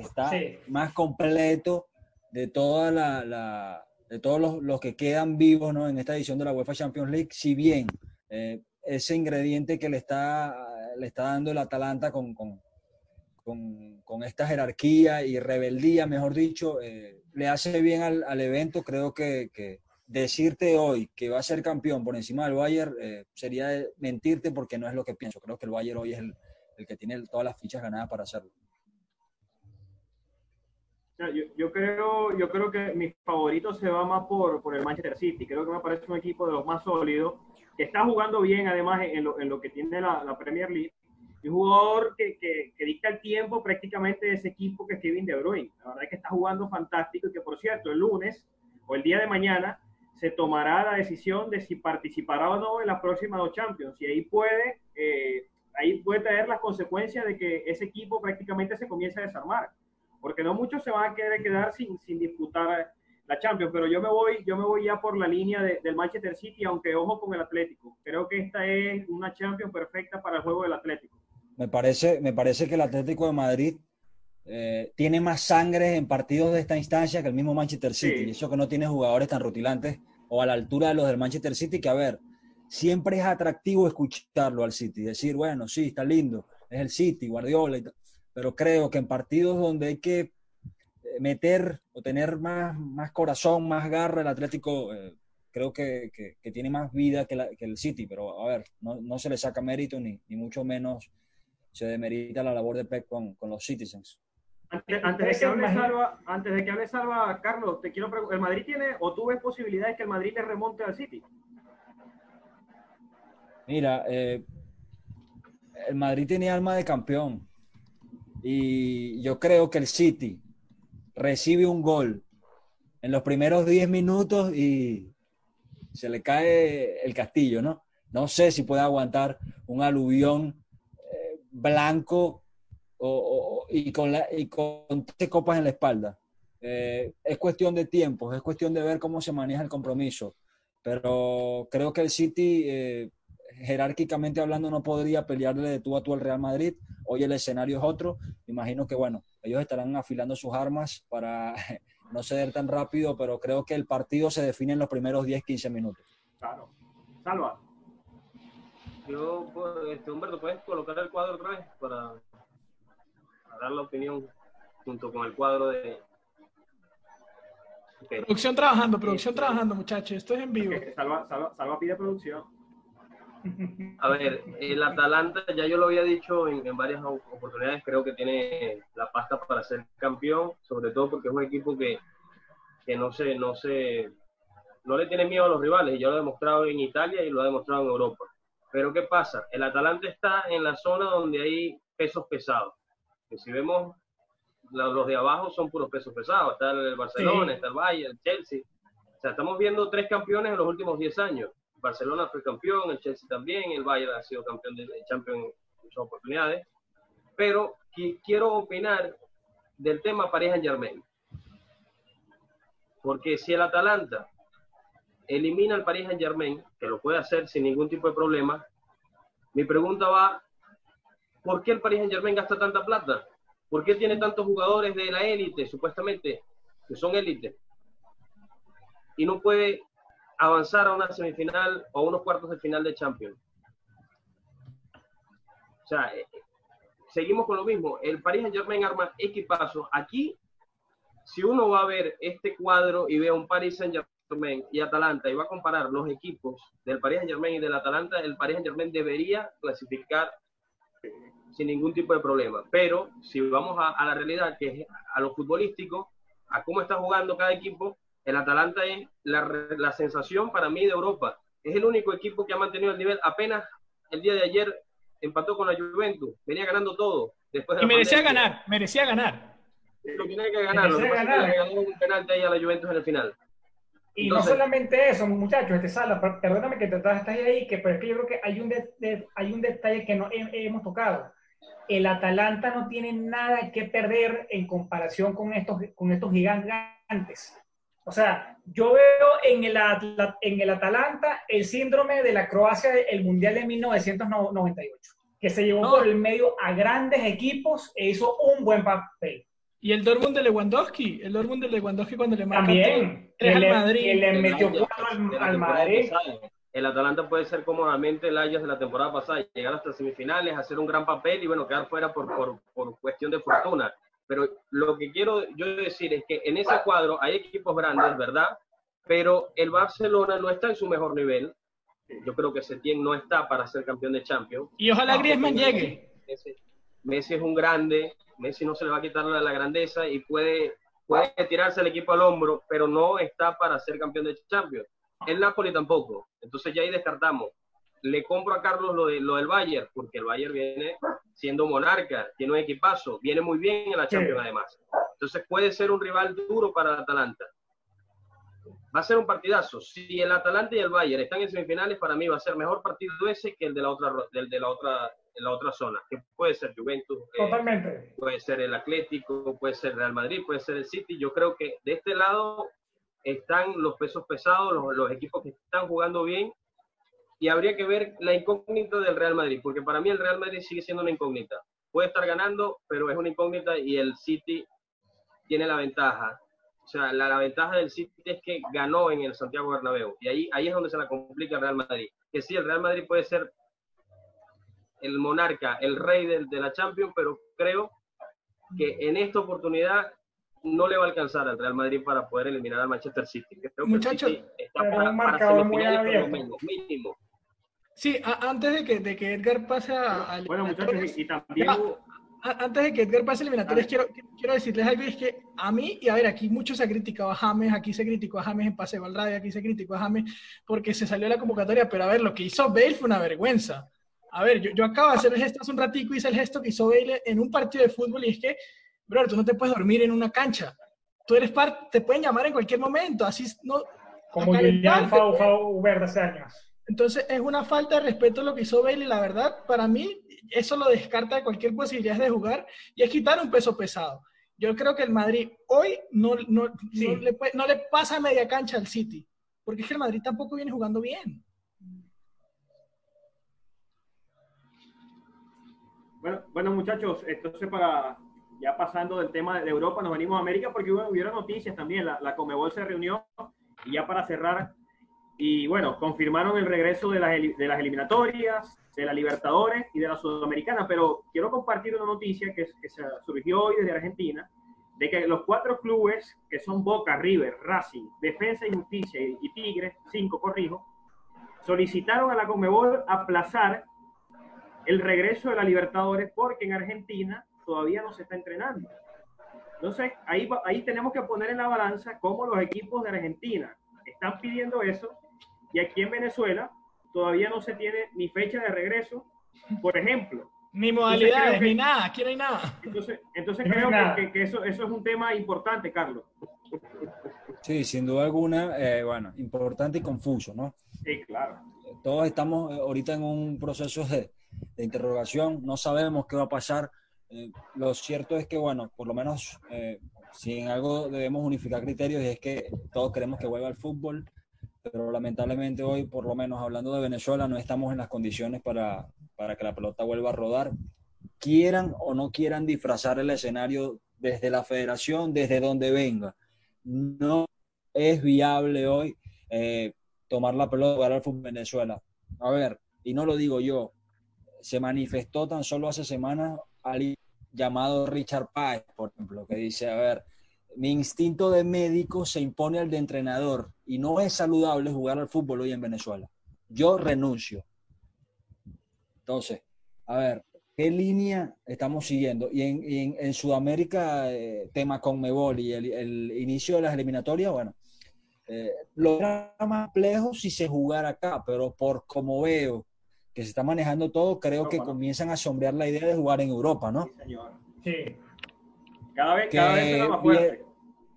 está más completo de toda la, de todos los, los, que quedan vivos ¿no? en esta edición de la UEFA Champions League, si bien eh, ese ingrediente que le está, le está dando el Atalanta con, con, con, esta jerarquía y rebeldía, mejor dicho, eh, le hace bien al, al evento. Creo que, que, decirte hoy que va a ser campeón por encima del Bayern eh, sería mentirte porque no es lo que pienso. Creo que el Bayern hoy es el, el que tiene todas las fichas ganadas para hacerlo. Yo, yo, creo, yo creo que mi favorito se va más por, por el Manchester City. Creo que me parece un equipo de los más sólidos que está jugando bien además en lo, en lo que tiene la, Premier League, un jugador que, que, dicta el tiempo prácticamente de ese equipo que es Kevin De Bruyne. La verdad es que está jugando fantástico y que, por cierto, el lunes o el día de mañana se tomará la decisión de si participará o no en las próximas dos Champions. Y ahí puede, eh, ahí puede traer las consecuencias de que ese equipo prácticamente se comience a desarmar. Porque no muchos se van a querer quedar sin, sin disputar la Champions, pero yo me voy, yo me voy ya por la línea del Manchester City, aunque ojo con el Atlético. Creo que esta es una Champions perfecta para el juego del Atlético. Me parece, me parece que el Atlético de Madrid eh, tiene más sangre en partidos de esta instancia que el mismo Manchester City. Y eso que no tiene jugadores tan rutilantes o a la altura de los del Manchester City, que a ver, siempre es atractivo escucharlo al City, decir, bueno, sí, está lindo, es el City, Guardiola, pero creo que en partidos donde hay que meter o tener más, más corazón, más garra, el Atlético eh, creo que, que, tiene más vida que, que, el City, pero a ver, no, no se le saca mérito ni, ni, mucho menos se demerita la labor de Pep con, con los Citizens. Antes, antes, de que hable Salva, antes de que hable Salva, Carlos, te quiero preguntar, ¿el Madrid tiene o tú ves posibilidades que el Madrid le remonte al City? Mira, eh, el Madrid tiene alma de campeón y yo creo que el City recibe un gol en los primeros 10 minutos y se le cae el castillo, ¿no? No sé si puede aguantar un aluvión eh, blanco y, con la, y con copas en la espalda. Eh, es cuestión de tiempo, es cuestión de ver cómo se maneja el compromiso. Pero creo que el City, eh, jerárquicamente hablando, no podría pelearle de tú a tú al Real Madrid. Hoy el escenario es otro. Imagino que, bueno, ellos estarán afilando sus armas para no ceder tan rápido, pero creo que el partido se define en los primeros 10, 15 minutos. Claro. Salva. Yo, este, Humberto, ¿puedes colocar el cuadro otra vez para, dar la opinión junto con el cuadro de... Producción trabajando, producción trabajando, muchachos. Esto es en vivo. Salva, salva, salva pide producción. A ver, el Atalanta, ya yo lo había dicho en, varias oportunidades, creo que tiene la pasta para ser campeón, sobre todo porque es un equipo que, que no se, no se, no le tiene miedo a los rivales, y ya lo ha demostrado en Italia y lo ha demostrado en Europa. Pero ¿qué pasa? El Atalanta está en la zona donde hay pesos pesados. Que si vemos los de abajo son puros pesos pesados. Está el Barcelona, está el Bayern, el Chelsea. O sea, estamos viendo tres campeones en los últimos 10 años. Barcelona fue campeón, el Chelsea también, el Bayern ha sido campeón de Champions en muchas oportunidades. Pero quiero opinar del tema Paris Saint Germain. Porque si el Atalanta elimina al Paris Saint Germain, que lo puede hacer sin ningún tipo de problema, mi pregunta va, ¿por qué el Paris Saint Germain gasta tanta plata? ¿Por qué tiene tantos jugadores de la élite, supuestamente, que son élite? Y no puede avanzar a una semifinal o unos cuartos de final de Champions. O sea, eh, seguimos con lo mismo. El Paris Saint Germain arma equipazo. Aquí, si uno va a ver este cuadro y ve a un Paris Saint Germain y Atalanta y va a comparar los equipos del Paris Saint Germain y del Atalanta, el Paris Saint Germain debería clasificar sin ningún tipo de problema. Pero si vamos a, a la realidad, que es a lo futbolístico, a cómo está jugando cada equipo, el Atalanta es la, la sensación para mí de Europa. Es el único equipo que ha mantenido el nivel. Apenas el día de ayer empató con la Juventus, venía ganando todo. Después de Y merecía pandemia. ganar, merecía ganar. Lo que ganar, lo que Merecía que ganar. le regaló un penalti ahí a la Juventus en el final. Y Entonces- no solamente eso, muchachos, este Sala, per- perdóname que te estás ahí, que, pero es que yo creo que hay un, de- de- hay un detalle que no he- hemos tocado. El Atalanta no tiene nada que perder en comparación con estos, con estos gigantes. O sea, yo veo en el, en el Atalanta el síndrome de la Croacia del Mundial de 1998, que se llevó No. por el medio a grandes equipos e hizo un buen papel. Y el Dortmund de Lewandowski, el Dortmund de Lewandowski cuando le marca También, tres que al Madrid. que le El metió cuatro al, Madrid. pasada. El Atalanta puede ser cómodamente el Ajax de la temporada pasada, llegar hasta semifinales, hacer un gran papel y bueno, quedar fuera por, por, por cuestión de fortuna. Pero lo que quiero yo decir es que en ese cuadro hay equipos grandes, ¿verdad? Pero el Barcelona no está en su mejor nivel. Yo creo que Setién no está para ser campeón de Champions. Y ojalá Griezmann llegue. Messi, Messi es un grande, Messi no se le va a quitar la, la grandeza y puede, puede tirarse el equipo al hombro, pero no está para ser campeón de Champions. El Napoli tampoco. Entonces ya ahí descartamos. Le compro a Carlos lo, de, lo del Bayern, porque el Bayern viene siendo monarca, tiene un equipazo, viene muy bien en la Sí. Champions además. Entonces puede ser un rival duro para el Atalanta. Va a ser un partidazo. Si el Atalanta y el Bayern están en semifinales, para mí va a ser mejor partido ese que el de la otra, del de la otra, de la otra zona, que puede ser Juventus, eh, Totalmente. puede ser el Atlético, puede ser Real Madrid, puede ser el City. Yo creo que de este lado están los pesos pesados, los, los equipos que están jugando bien. Y habría que ver la incógnita del Real Madrid, porque para mí el Real Madrid sigue siendo una incógnita. Puede estar ganando, pero es una incógnita y el City tiene la ventaja. O sea, la, la ventaja del City es que ganó en el Santiago Bernabéu. Y ahí, ahí es donde se la complica el Real Madrid. Que sí, el Real Madrid puede ser el monarca, el rey del- de, la Champions, pero creo que en esta oportunidad no le va a alcanzar al Real Madrid para poder eliminar al Manchester City. Creo que el Muchachos, City está para, para semifinales por lo abierto. menos, mínimo. Sí, a- antes de que, de que Edgar pase a, Bueno, muchachos, y, también Ya. A- Antes de que Edgar pase a eliminatorias, quiero, quiero decirles algo, es que a mí, y a ver, aquí mucho se ha criticado a James, aquí se criticó a James en Paseo al Radio, aquí se criticó a James porque se salió de la convocatoria, pero a ver, lo que hizo Bale fue una vergüenza. A ver, yo, yo acabo de hacer el gesto hace un ratico, hice el gesto que hizo Bale en un partido de fútbol, y es que, bro, tú no te puedes dormir en una cancha. Tú eres parte, te pueden llamar en cualquier momento, así no... Como a Julián Fau Fau Verde hace años. Entonces es una falta de respeto lo que hizo Bailey, la verdad, para mí eso lo descarta de cualquier posibilidad de jugar y es quitar un peso pesado. Yo creo que el Madrid hoy no, no, Sí. no, le, puede- no le pasa media cancha al City, porque es que el Madrid tampoco viene jugando bien. Bueno, bueno, muchachos, entonces para ya pasando del tema de Europa, nos venimos a América porque hubo, hubieron noticias también. La, la Comebol se reunió y ya para cerrar, y bueno, confirmaron el regreso de las, de las eliminatorias, de la Libertadores y de la Sudamericana. Pero quiero compartir una noticia que, que se surgió hoy desde Argentina, de que los cuatro clubes que son Boca, River, Racing, Defensa y Justicia y, y Tigres, cinco, corrijo, solicitaron a la Comebol aplazar el regreso de la Libertadores porque en Argentina todavía no se está entrenando. Entonces, ahí, ahí tenemos que poner en la balanza cómo los equipos de Argentina están pidiendo eso y aquí en Venezuela todavía no se tiene ni fecha de regreso, por ejemplo. Ni modalidades, que- ni nada, aquí no hay nada. Entonces, entonces No creo nada. que, que- eso, eso es un tema importante, Carlos. Sí, sin duda alguna, eh, bueno, importante y confuso, ¿no? Sí, claro. Todos estamos eh, ahorita en un proceso de, de interrogación, no sabemos qué va a pasar. Eh, lo cierto es que, bueno, por lo menos eh, si en algo debemos unificar criterios y es que todos queremos que vuelva el fútbol, pero lamentablemente hoy, por lo menos hablando de Venezuela, no estamos en las condiciones para, para que la pelota vuelva a rodar. Quieran o no quieran disfrazar el escenario desde la federación, desde donde venga. No es viable hoy eh, tomar la pelota para el fútbol en Venezuela. A ver, y no lo digo yo, se manifestó tan solo hace semanas alguien llamado Richard Páez, por ejemplo, que dice, a ver, mi instinto de médico se impone al de entrenador y no es saludable jugar al fútbol hoy en Venezuela. Yo renuncio. Entonces, a ver, ¿qué línea estamos siguiendo? Y en, Sudamérica, eh, tema con Mebol y el, inicio de las eliminatorias, bueno, eh, lo era más complejo si se jugara acá, pero por como veo que se está manejando todo, creo que comienzan a sombrear la idea de jugar en Europa, ¿no? Sí, señor. Sí. Cada vez, cada vez más fuerte.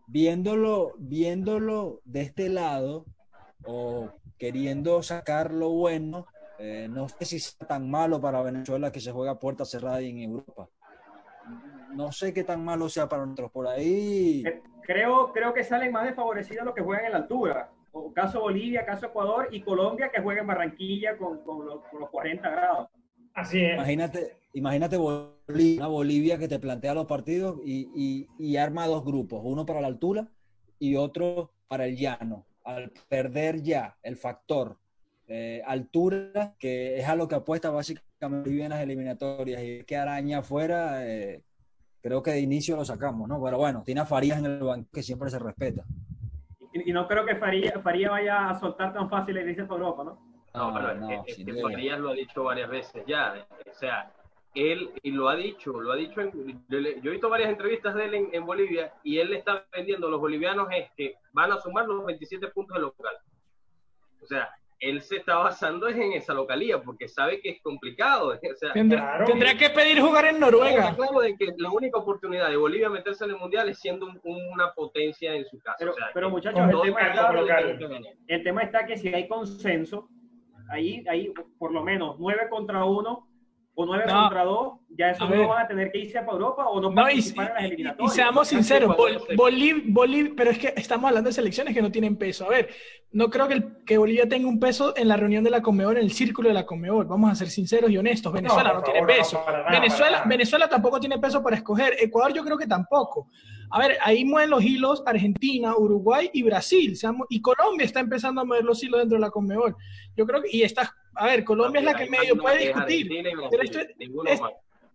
Viéndolo, viéndolo de este lado, o queriendo sacar lo bueno, eh, no sé si es tan malo para Venezuela que se juega puerta cerrada en Europa. No sé qué tan malo sea para nosotros. Por ahí. Eh, creo, creo que salen más desfavorecidos los que juegan en la altura. O caso Bolivia, caso Ecuador y Colombia que juega en Barranquilla con, los, 40 grados. Así es. Imagínate, imagínate Bolivia, una Bolivia que te plantea los partidos y, y arma dos grupos, uno para la altura y otro para el llano. Al perder ya el factor eh, altura, que es a lo que apuesta básicamente bien las eliminatorias, y que araña afuera, eh, creo que de inicio lo sacamos, ¿no? Pero bueno, tiene a Farías en el banco que siempre se respeta. Y, no creo que Farías, vaya a soltar tan fácil el inicio por Europa, ¿no? No, pero no, es, que Farías lo ha dicho varias veces ya. O sea, él, y lo ha dicho, lo ha dicho, en, yo, he visto varias entrevistas de él en, en, Bolivia y él le está vendiendo a los bolivianos es que van a sumar los 27 puntos de local. O sea, él se está basando en esa localía porque sabe que es complicado. O tendrá, que pedir jugar en Noruega. Claro, de que la única oportunidad de Bolivia meterse en el mundial es siendo una potencia en su casa. Pero, muchachos, el tema, está, el tema, está, que si hay consenso, ahí, ahí por lo menos nueve contra uno o 9 contra 2, ya eso no van a tener que irse para Europa o no, participar en las eliminatorias. Y seamos sinceros, Bolivia, pero es que estamos hablando de selecciones que no tienen peso. A ver, no creo que, que Bolivia tenga un peso en la reunión de la Conmebol, en el círculo de la Conmebol. Vamos a ser sinceros y honestos. Venezuela no, tiene peso. Venezuela, Venezuela tampoco tiene peso para escoger. Ecuador yo creo que tampoco. A ver, ahí mueven los hilos Argentina, Uruguay y Brasil. Y Colombia está empezando a mover los hilos dentro de la Conmebol. Yo creo que, y está, a ver, Colombia es la que medio puede discutir. Pero esto, es,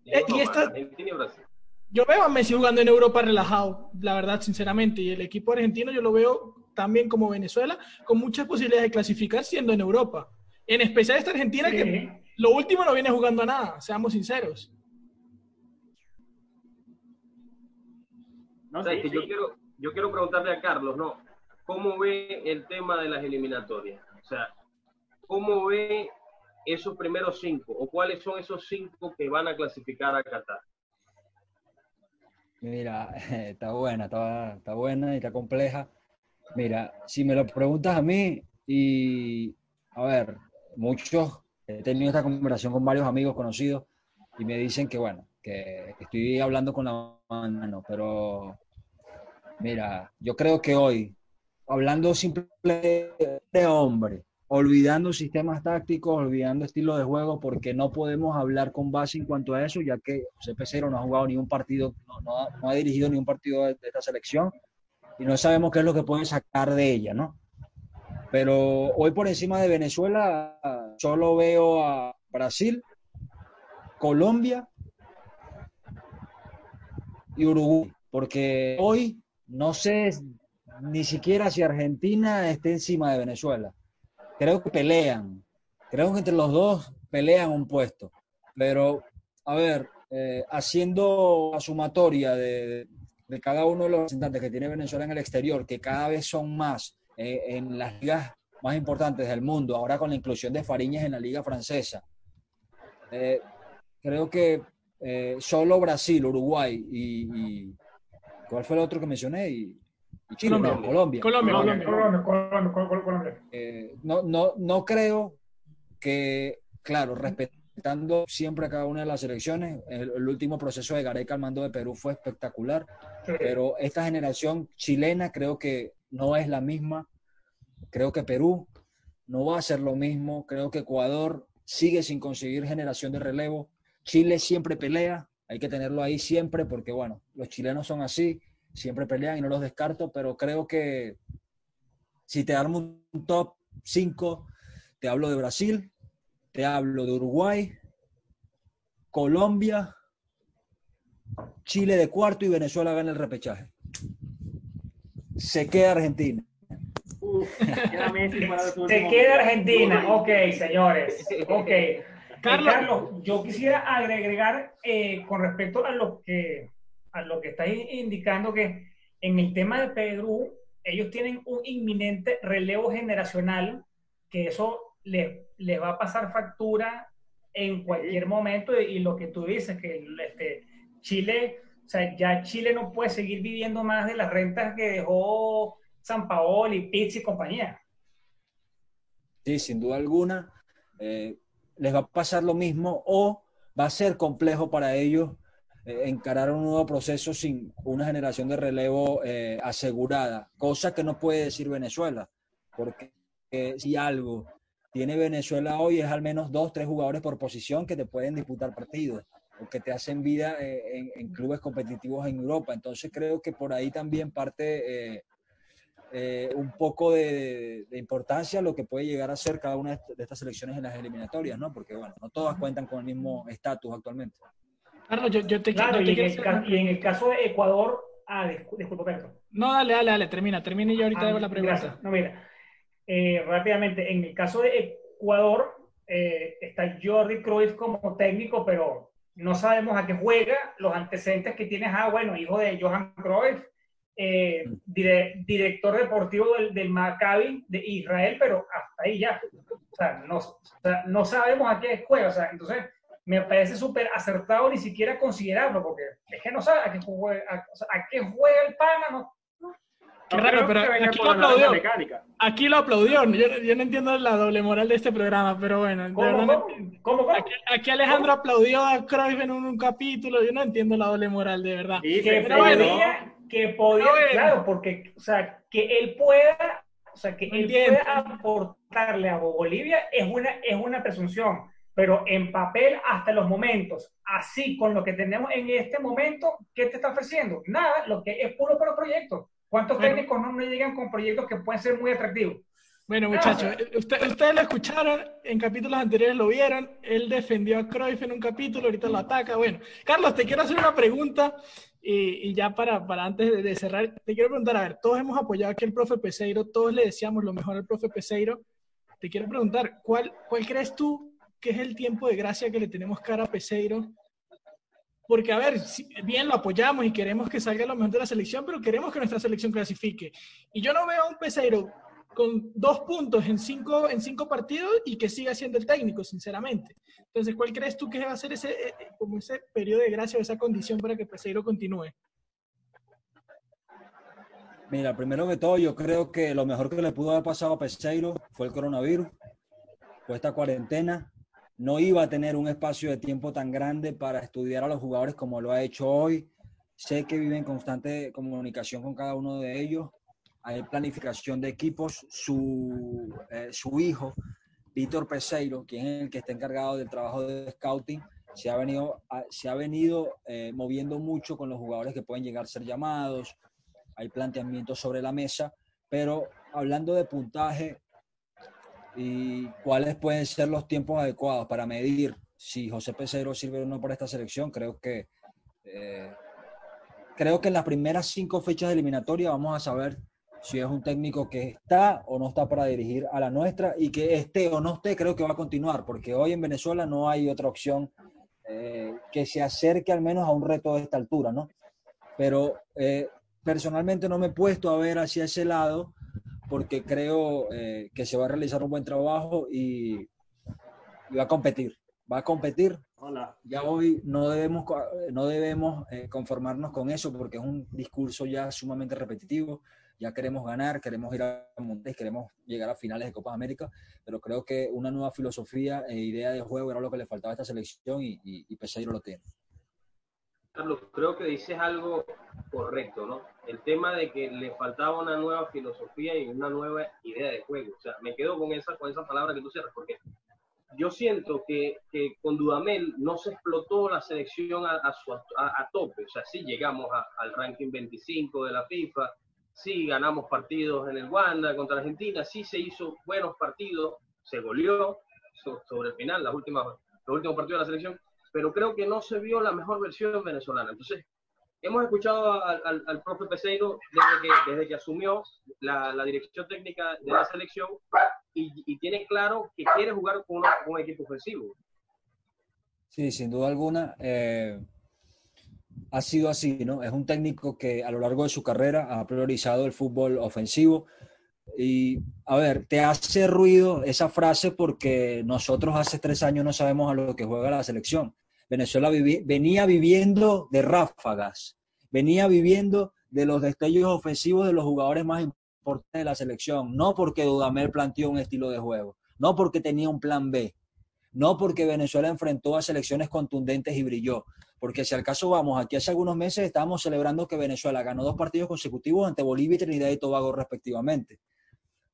y esta, yo veo a Messi jugando en Europa relajado, la verdad, sinceramente, y el equipo argentino yo lo veo también como Venezuela, con muchas posibilidades de clasificar siendo en Europa. En especial esta Argentina que lo último no viene jugando a nada, seamos sinceros. No, yo, quiero, yo quiero preguntarle a Carlos, ¿no? ¿Cómo ve el tema de las eliminatorias? O sea, ¿cómo ve esos primeros cinco? ¿O cuáles son esos cinco que van a clasificar a Qatar? Mira, está buena, está, está buena y está compleja. Mira, si me lo preguntas a mí, y a ver, muchos, he tenido esta conversación con varios amigos conocidos y me dicen que, bueno, que estoy hablando con la mano, pero mira, yo creo que hoy, hablando simplemente de hombre, olvidando sistemas tácticos, olvidando estilo de juego, porque no podemos hablar con base en cuanto a eso, ya que José Pesero no ha jugado ni un partido, no, ha, dirigido ni un partido de esta selección y no sabemos qué es lo que pueden sacar de ella, ¿no? Pero hoy por encima de Venezuela solo veo a Brasil, Colombia y Uruguay, porque hoy no sé ni siquiera si Argentina está encima de Venezuela. Creo que pelean, creo que entre los dos pelean un puesto, pero a ver, eh, haciendo la sumatoria de, de cada uno de los representantes que tiene Venezuela en el exterior, que cada vez son más eh, en las ligas más importantes del mundo, ahora con la inclusión de Fariñas en la liga francesa. Eh, creo que eh, solo Brasil, Uruguay y, ¿cuál fue el otro que mencioné? Y, Chile, Colombia. Colombia. Colombia. No, no, no creo que, claro, respetando siempre a cada una de las elecciones. El, último proceso de Gareca al mando de Perú fue espectacular, pero esta generación chilena creo que no es la misma. Creo que Perú no va a ser lo mismo. Creo que Ecuador sigue sin conseguir generación de relevo. Chile siempre pelea, hay que tenerlo ahí siempre porque, bueno, los chilenos son así, siempre pelean y no los descarto, pero creo que si te armo un top 5, te hablo de Brasil, te hablo de Uruguay, Colombia, Chile de cuarto y Venezuela gana el repechaje. se queda Argentina. se queda Argentina. Ok, señores. Ok. Carlos, yo quisiera agregar eh, con respecto a lo que a lo que estáis indicando que en el tema de Perú ellos tienen un inminente relevo generacional que eso les, les va a pasar factura en cualquier momento y, lo que tú dices que este, Chile, o sea, ya Chile no puede seguir viviendo más de las rentas que dejó San Paolo y Pizzi y compañía. Sí, sin duda alguna. Eh, les va a pasar lo mismo o va a ser complejo para ellos eh, encarar un nuevo proceso sin una generación de relevo eh, asegurada, cosa que no puede decir Venezuela, porque si algo tiene Venezuela hoy es al menos dos, tres jugadores por posición que te pueden disputar partidos o que te hacen vida en, clubes competitivos en Europa. Entonces creo que por ahí también parte eh, un poco de, importancia lo que puede llegar a ser cada una de estas selecciones en las eliminatorias, ¿no? Porque, bueno, no todas cuentan con el mismo estatus actualmente. Carlos, yo, te, claro, y, en el caso de Ecuador, ah, disculpa, No, dale, dale, dale, termina, termina y yo ahorita ah, la pregunta. No, mira, eh, rápidamente, en el caso de Ecuador, eh, está Jordi Cruyff como técnico, pero no sabemos a qué juega, los antecedentes que tienes, ah, bueno, hijo de Johan Cruyff, eh, director deportivo del, del, Maccabi de Israel, pero hasta ahí ya. O sea, no, no sabemos a qué juega. O sea, entonces me parece súper acertado ni siquiera considerarlo, porque es que no sabe a qué juega, a, qué juega el pana, no, Qué raro, pero aquí lo aplaudió. Aquí lo aplaudió. Yo, no entiendo la doble moral de este programa, pero bueno. ¿Cómo, Aquí, Alejandro aplaudió a Cruyff en un, capítulo. Yo no entiendo la doble moral, de verdad. que, podía, que podía, claro, porque, o sea, que él pueda, o sea, que él pueda aportarle a Bolivia es una, es una presunción. Pero en papel, hasta los momentos, así con lo que tenemos en este momento, ¿qué te está ofreciendo? Nada, lo que es puro para proyectos. ¿Cuántos técnicos no, llegan con proyectos que pueden ser muy atractivos? Bueno, muchachos, ustedes lo escucharon, en capítulos anteriores lo vieron, él defendió a Cruyff en un capítulo, ahorita lo ataca. Bueno, Carlos, te quiero hacer una pregunta y, ya para, para antes de, cerrar, te quiero preguntar, a ver, todos hemos apoyado aquí al profe Peseiro, todos le decíamos lo mejor al profe Peseiro. Te quiero preguntar, ¿cuál, cuál crees tú que es el tiempo de gracia que le tenemos cara a Peseiro porque, a ver, bien lo apoyamos y queremos que salga lo mejor de la selección, pero queremos que nuestra selección clasifique. Y yo no veo a un Peseiro con dos puntos en cinco, en cinco partidos y que siga siendo el técnico, sinceramente. Entonces, ¿cuál crees tú que va a ser ese, eh, eh, como ese periodo de gracia o esa condición para que Peseiro continúe? Mira, primero que todo, yo creo que lo mejor que le pudo haber pasado a Peseiro fue el coronavirus, fue esta cuarentena, no iba a tener un espacio de tiempo tan grande para estudiar a los jugadores como lo ha hecho hoy. Sé que vive en constante comunicación con cada uno de ellos. Hay planificación de equipos. Su, eh, su hijo, Víctor Peseiro, quien es el que está encargado del trabajo de scouting, se ha venido, se ha venido eh, moviendo mucho con los jugadores que pueden llegar a ser llamados. Hay planteamientos sobre la mesa, pero hablando de puntaje, y cuáles pueden ser los tiempos adecuados para medir si José Pesero sirve o no para esta selección. Creo que, eh, creo que en las primeras cinco fechas de eliminatoria vamos a saber si es un técnico que está o no está para dirigir a la nuestra y que esté o no esté, creo que va a continuar, porque hoy en Venezuela no hay otra opción eh, que se acerque al menos a un reto de esta altura, ¿no? Pero eh, personalmente no me he puesto a ver hacia ese lado porque creo eh, que se va a realizar un buen trabajo y, va a competir. Va a competir. Hola. Ya hoy no debemos, no debemos eh, conformarnos con eso porque es un discurso ya sumamente repetitivo. Ya queremos ganar, queremos ir a Montes, queremos llegar a finales de Copa América, pero creo que una nueva filosofía e idea de juego era lo que le faltaba a esta selección y, y, y Peseiro lo tiene. Carlos, creo que dices algo correcto, ¿no? El tema de que le faltaba una nueva filosofía y una nueva idea de juego. O sea, me quedo con esa, con esa palabra que tú cierras, porque yo siento que, que con Dudamel no se explotó la selección a, a, tope. O sea, sí llegamos al ranking 25 de la FIFA, sí ganamos partidos en el Wanda contra Argentina, sí se hizo buenos partidos, se goleó sobre el final, las últimas, los últimos partidos de la selección pero creo que no se vio la mejor versión venezolana. Entonces, hemos escuchado al, al, profe Peseiro desde que, desde que asumió la, la dirección técnica de la selección y, y, tiene claro que quiere jugar con, un equipo ofensivo. Sí, sin duda alguna. Eh, ha sido así, ¿no? Es un técnico que a lo largo de su carrera ha priorizado el fútbol ofensivo. Y, a ver, te hace ruido esa frase porque nosotros hace tres años no sabemos a lo que juega la selección. Venezuela venía viviendo de ráfagas, venía viviendo de los destellos ofensivos de los jugadores más importantes de la selección, no porque Dudamel planteó un estilo de juego, no porque tenía un plan B, no porque Venezuela enfrentó a selecciones contundentes y brilló, porque si al caso vamos, aquí hace algunos meses estábamos celebrando que Venezuela ganó dos partidos consecutivos ante Bolivia y Trinidad y Tobago respectivamente.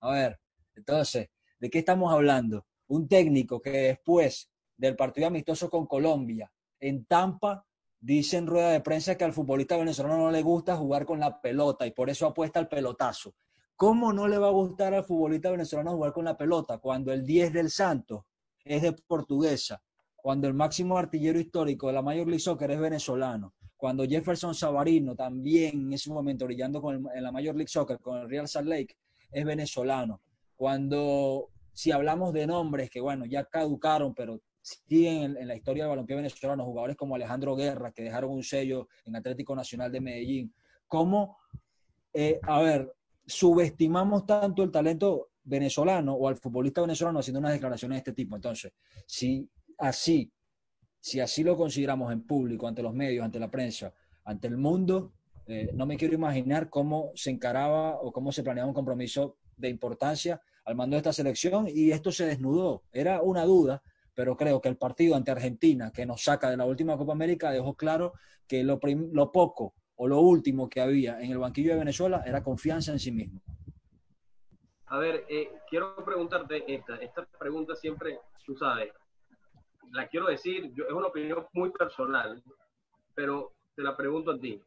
A ver, entonces, ¿de qué estamos hablando? Un técnico que después del partido amistoso con Colombia. En Tampa dice en rueda de prensa que al futbolista venezolano no le gusta jugar con la pelota y por eso apuesta al pelotazo. ¿Cómo no le va a gustar al futbolista venezolano jugar con la pelota cuando el 10 del Santos es de portuguesa, cuando el máximo artillero histórico de la Major League Soccer es venezolano, cuando Jefferson Savarino también en ese momento brillando con en la Major League Soccer con el Real Salt Lake es venezolano, cuando si hablamos de nombres que bueno, ya caducaron, pero siguen en, la historia del balompié venezolano, jugadores como Alejandro Guerra, que dejaron un sello en Atlético Nacional de Medellín, ¿cómo, eh, a ver, subestimamos tanto el talento venezolano o al futbolista venezolano haciendo unas declaraciones de este tipo? Entonces, si así, si así lo consideramos en público, ante los medios, ante la prensa, ante el mundo, eh, no me quiero imaginar cómo se encaraba o cómo se planeaba un compromiso de importancia al mando de esta selección y esto se desnudó. Era una duda, pero creo que el partido ante Argentina, que nos saca de la última Copa América, dejó claro que lo, lo poco o lo último que había en el banquillo de Venezuela era confianza en sí mismo. A ver, eh, quiero preguntarte esta, esta pregunta siempre, tú sabes, la quiero decir, yo, es una opinión muy personal, pero te la pregunto a ti.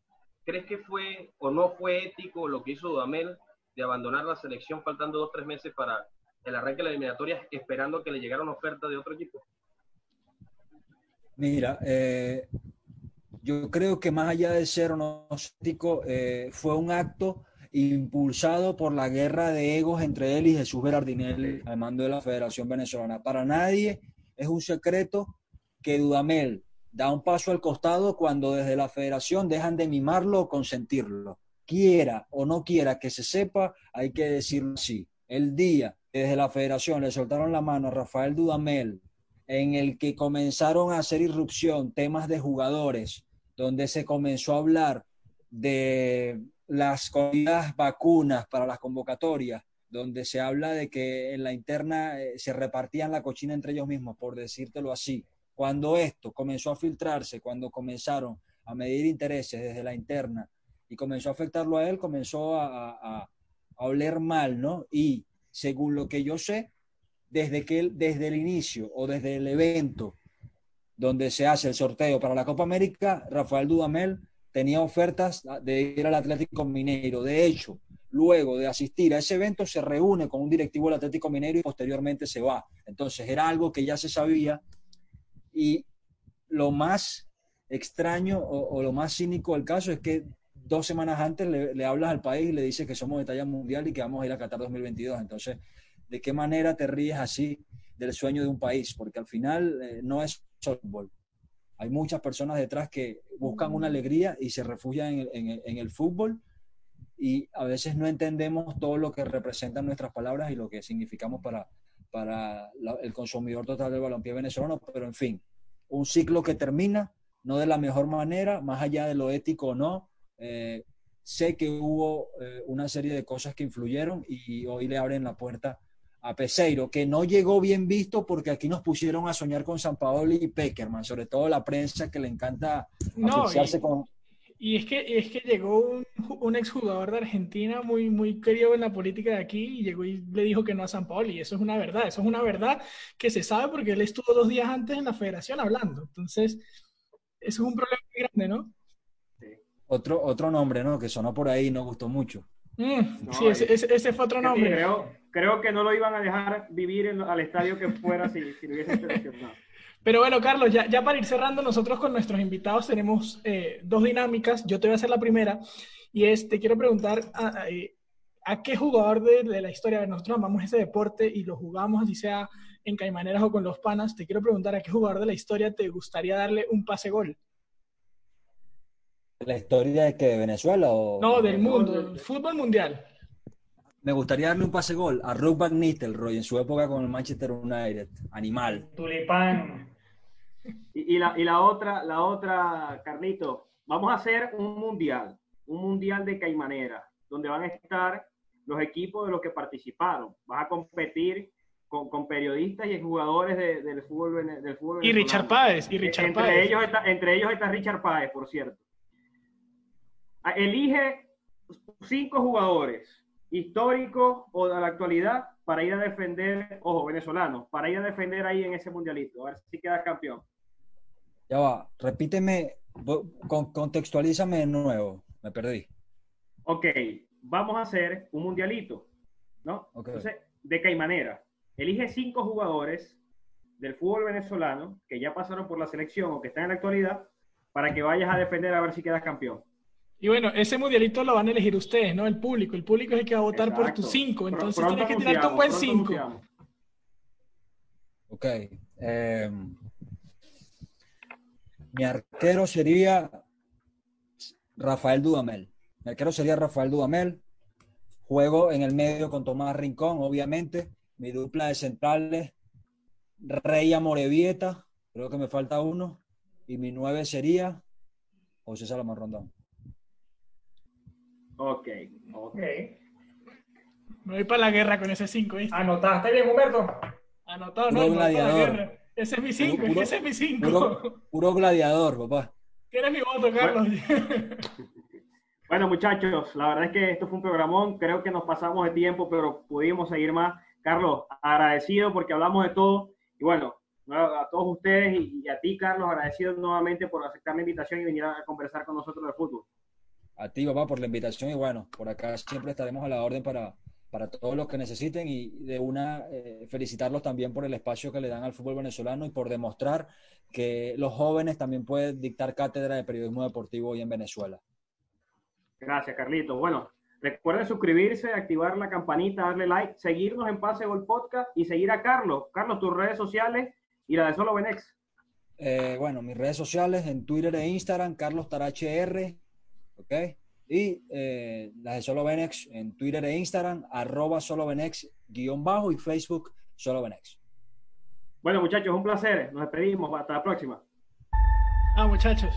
¿Crees que fue o no fue ético lo que hizo Dudamel de abandonar la selección faltando dos o tres meses para el arranque de la eliminatoria, esperando que le llegara una oferta de otro equipo? Mira, eh, yo creo que más allá de ser o no ético, eh, fue un acto impulsado por la guerra de egos entre él y Jesús Berardinelli al mando de la Federación Venezolana. Para nadie es un secreto que Dudamel da un paso al costado cuando desde la federación dejan de mimarlo o consentirlo. Quiera o no quiera que se sepa, hay que decirlo así. El día desde la federación le soltaron la mano a Rafael Dudamel, en el que comenzaron a hacer irrupción temas de jugadores, donde se comenzó a hablar de las vacunas para las convocatorias, donde se habla de que en la interna eh, se repartían la cochina entre ellos mismos, por decírtelo así. Cuando esto comenzó a filtrarse, cuando comenzaron a medir intereses desde la interna y comenzó a afectarlo a él, comenzó a, a, oler mal, ¿no? Y según lo que yo sé, desde, que desde el inicio o desde el evento donde se hace el sorteo para la Copa América, Rafael Dudamel tenía ofertas de ir al Atlético Mineiro. De hecho, luego de asistir a ese evento se reúne con un directivo del Atlético Minero y posteriormente se va. Entonces era algo que ya se sabía y lo más extraño o, lo más cínico del caso es que dos semanas antes le, hablas al país y le dices que somos de talla mundial y que vamos a ir a Qatar 2022. Entonces, ¿de qué manera te ríes así del sueño de un país? Porque al final eh, no es fútbol. Hay muchas personas detrás que buscan una alegría y se refugian en el fútbol y a veces no entendemos todo lo que representan nuestras palabras y lo que significamos para, para el consumidor total del balompié venezolano, pero en fin, un ciclo que termina, no de la mejor manera, más allá de lo ético o no. Eh, sé que hubo eh, una serie de cosas que influyeron y hoy le abren la puerta a Peseiro, que no llegó bien visto porque aquí nos pusieron a soñar con San Paolo y Peckerman, sobre todo la prensa que le encanta asociarse con, y es que, es que llegó un, un exjugador de Argentina muy, muy querido en la política de aquí y llegó y le dijo que no a San Paolo. Y eso es una verdad, eso es una verdad que se sabe porque él estuvo dos días antes en la federación hablando. Entonces, eso es un problema muy grande, ¿no? Otro, otro nombre, ¿no? Que sonó por ahí y no gustó mucho. Mm, sí, ese, ese, fue otro nombre. Creo, creo, que no lo iban a dejar vivir al estadio que fuera si, si lo hubiesen seleccionado. Pero bueno, Carlos, ya, ya para ir cerrando, nosotros con nuestros invitados tenemos eh, dos dinámicas. Yo te voy a hacer la primera y es, te quiero preguntar a, a, qué jugador de, de, la historia, nosotros amamos ese deporte y lo jugamos así sea en Caimaneras o con los panas, te quiero preguntar a qué jugador de la historia te gustaría darle un pase gol. ¿La historia de que de Venezuela o...? No, del mundo, del fútbol mundial. Me gustaría darle un pase gol a Ruud van Nistelrooy en su época con el Manchester United. Animal. Tulipán. Y, la, y la otra, la otra, Carlito, vamos a hacer un mundial, un mundial de caimanera, donde van a estar los equipos de los que participaron. Vas a competir con, con periodistas y jugadores de, del fútbol del fútbol Y Richard Páez, y Richard entre Páez. Ellos está, entre ellos está Richard Páez, por cierto. Ah, elige cinco jugadores históricos o de la actualidad para ir a defender, ojo, venezolanos, para ir a defender ahí en ese mundialito, a ver si queda campeón. Ya va, repíteme, con, contextualízame de nuevo, me perdí. Ok, vamos a hacer un mundialito, ¿no? Okay. Entonces, de qué manera. Elige cinco jugadores del fútbol venezolano que ya pasaron por la selección o que están en la actualidad para que vayas a defender a ver si quedas campeón. Y bueno, ese mundialito lo van a elegir ustedes, ¿no? El público. El público es el que va a votar Exacto. por tus cinco. Entonces tienes que tirarte un buen cinco. Ok. eh, mi arquero sería Rafael Dudamel. Mi arquero sería Rafael Dudamel. Juego en el medio con Tomás Rincón, obviamente. Mi dupla de centrales, Rey Amorevieta. Creo que me falta uno. Y mi nueve sería José Salomón Rondón. Ok, ok. Me voy para la guerra con ese cinco, ¿viste? ¿Anotaste bien, Humberto? Anotado, Puro no, gladiador. Ese es mi cinco, Puro- ese es mi cinco. Puro, puro gladiador, papá. Tienes mi voto, Carlos. Bueno, muchachos, la verdad es que esto fue un programón. Creo que nos pasamos de tiempo, pero pudimos seguir más. Carlos, agradecido porque hablamos de todo. Y bueno, a todos ustedes y a ti, Carlos, agradecido nuevamente por aceptar la invitación y venir a conversar con nosotros de fútbol. A ti, papá, por la invitación y bueno, por acá siempre estaremos a la orden para, para todos los que necesiten y de una eh, felicitarlos también por el espacio que le dan al fútbol venezolano y por demostrar que los jóvenes también pueden dictar cátedra de periodismo deportivo hoy en Venezuela. Gracias, Carlitos. Bueno, recuerden suscribirse, activar la campanita, darle like, seguirnos en Pase Gol Podcast y seguir a Carlos. Carlos, tus redes sociales y la de Solo Benex. Eh, bueno, mis redes sociales en Twitter e Instagram, Carlos Tarache R, ¿ok? Y eh, las de Solo Benex en Twitter e Instagram, arroba Solo Benex, guion bajo y Facebook Solo Benex. Bueno, muchachos, un placer. Nos despedimos. Hasta la próxima. ah, muchachos.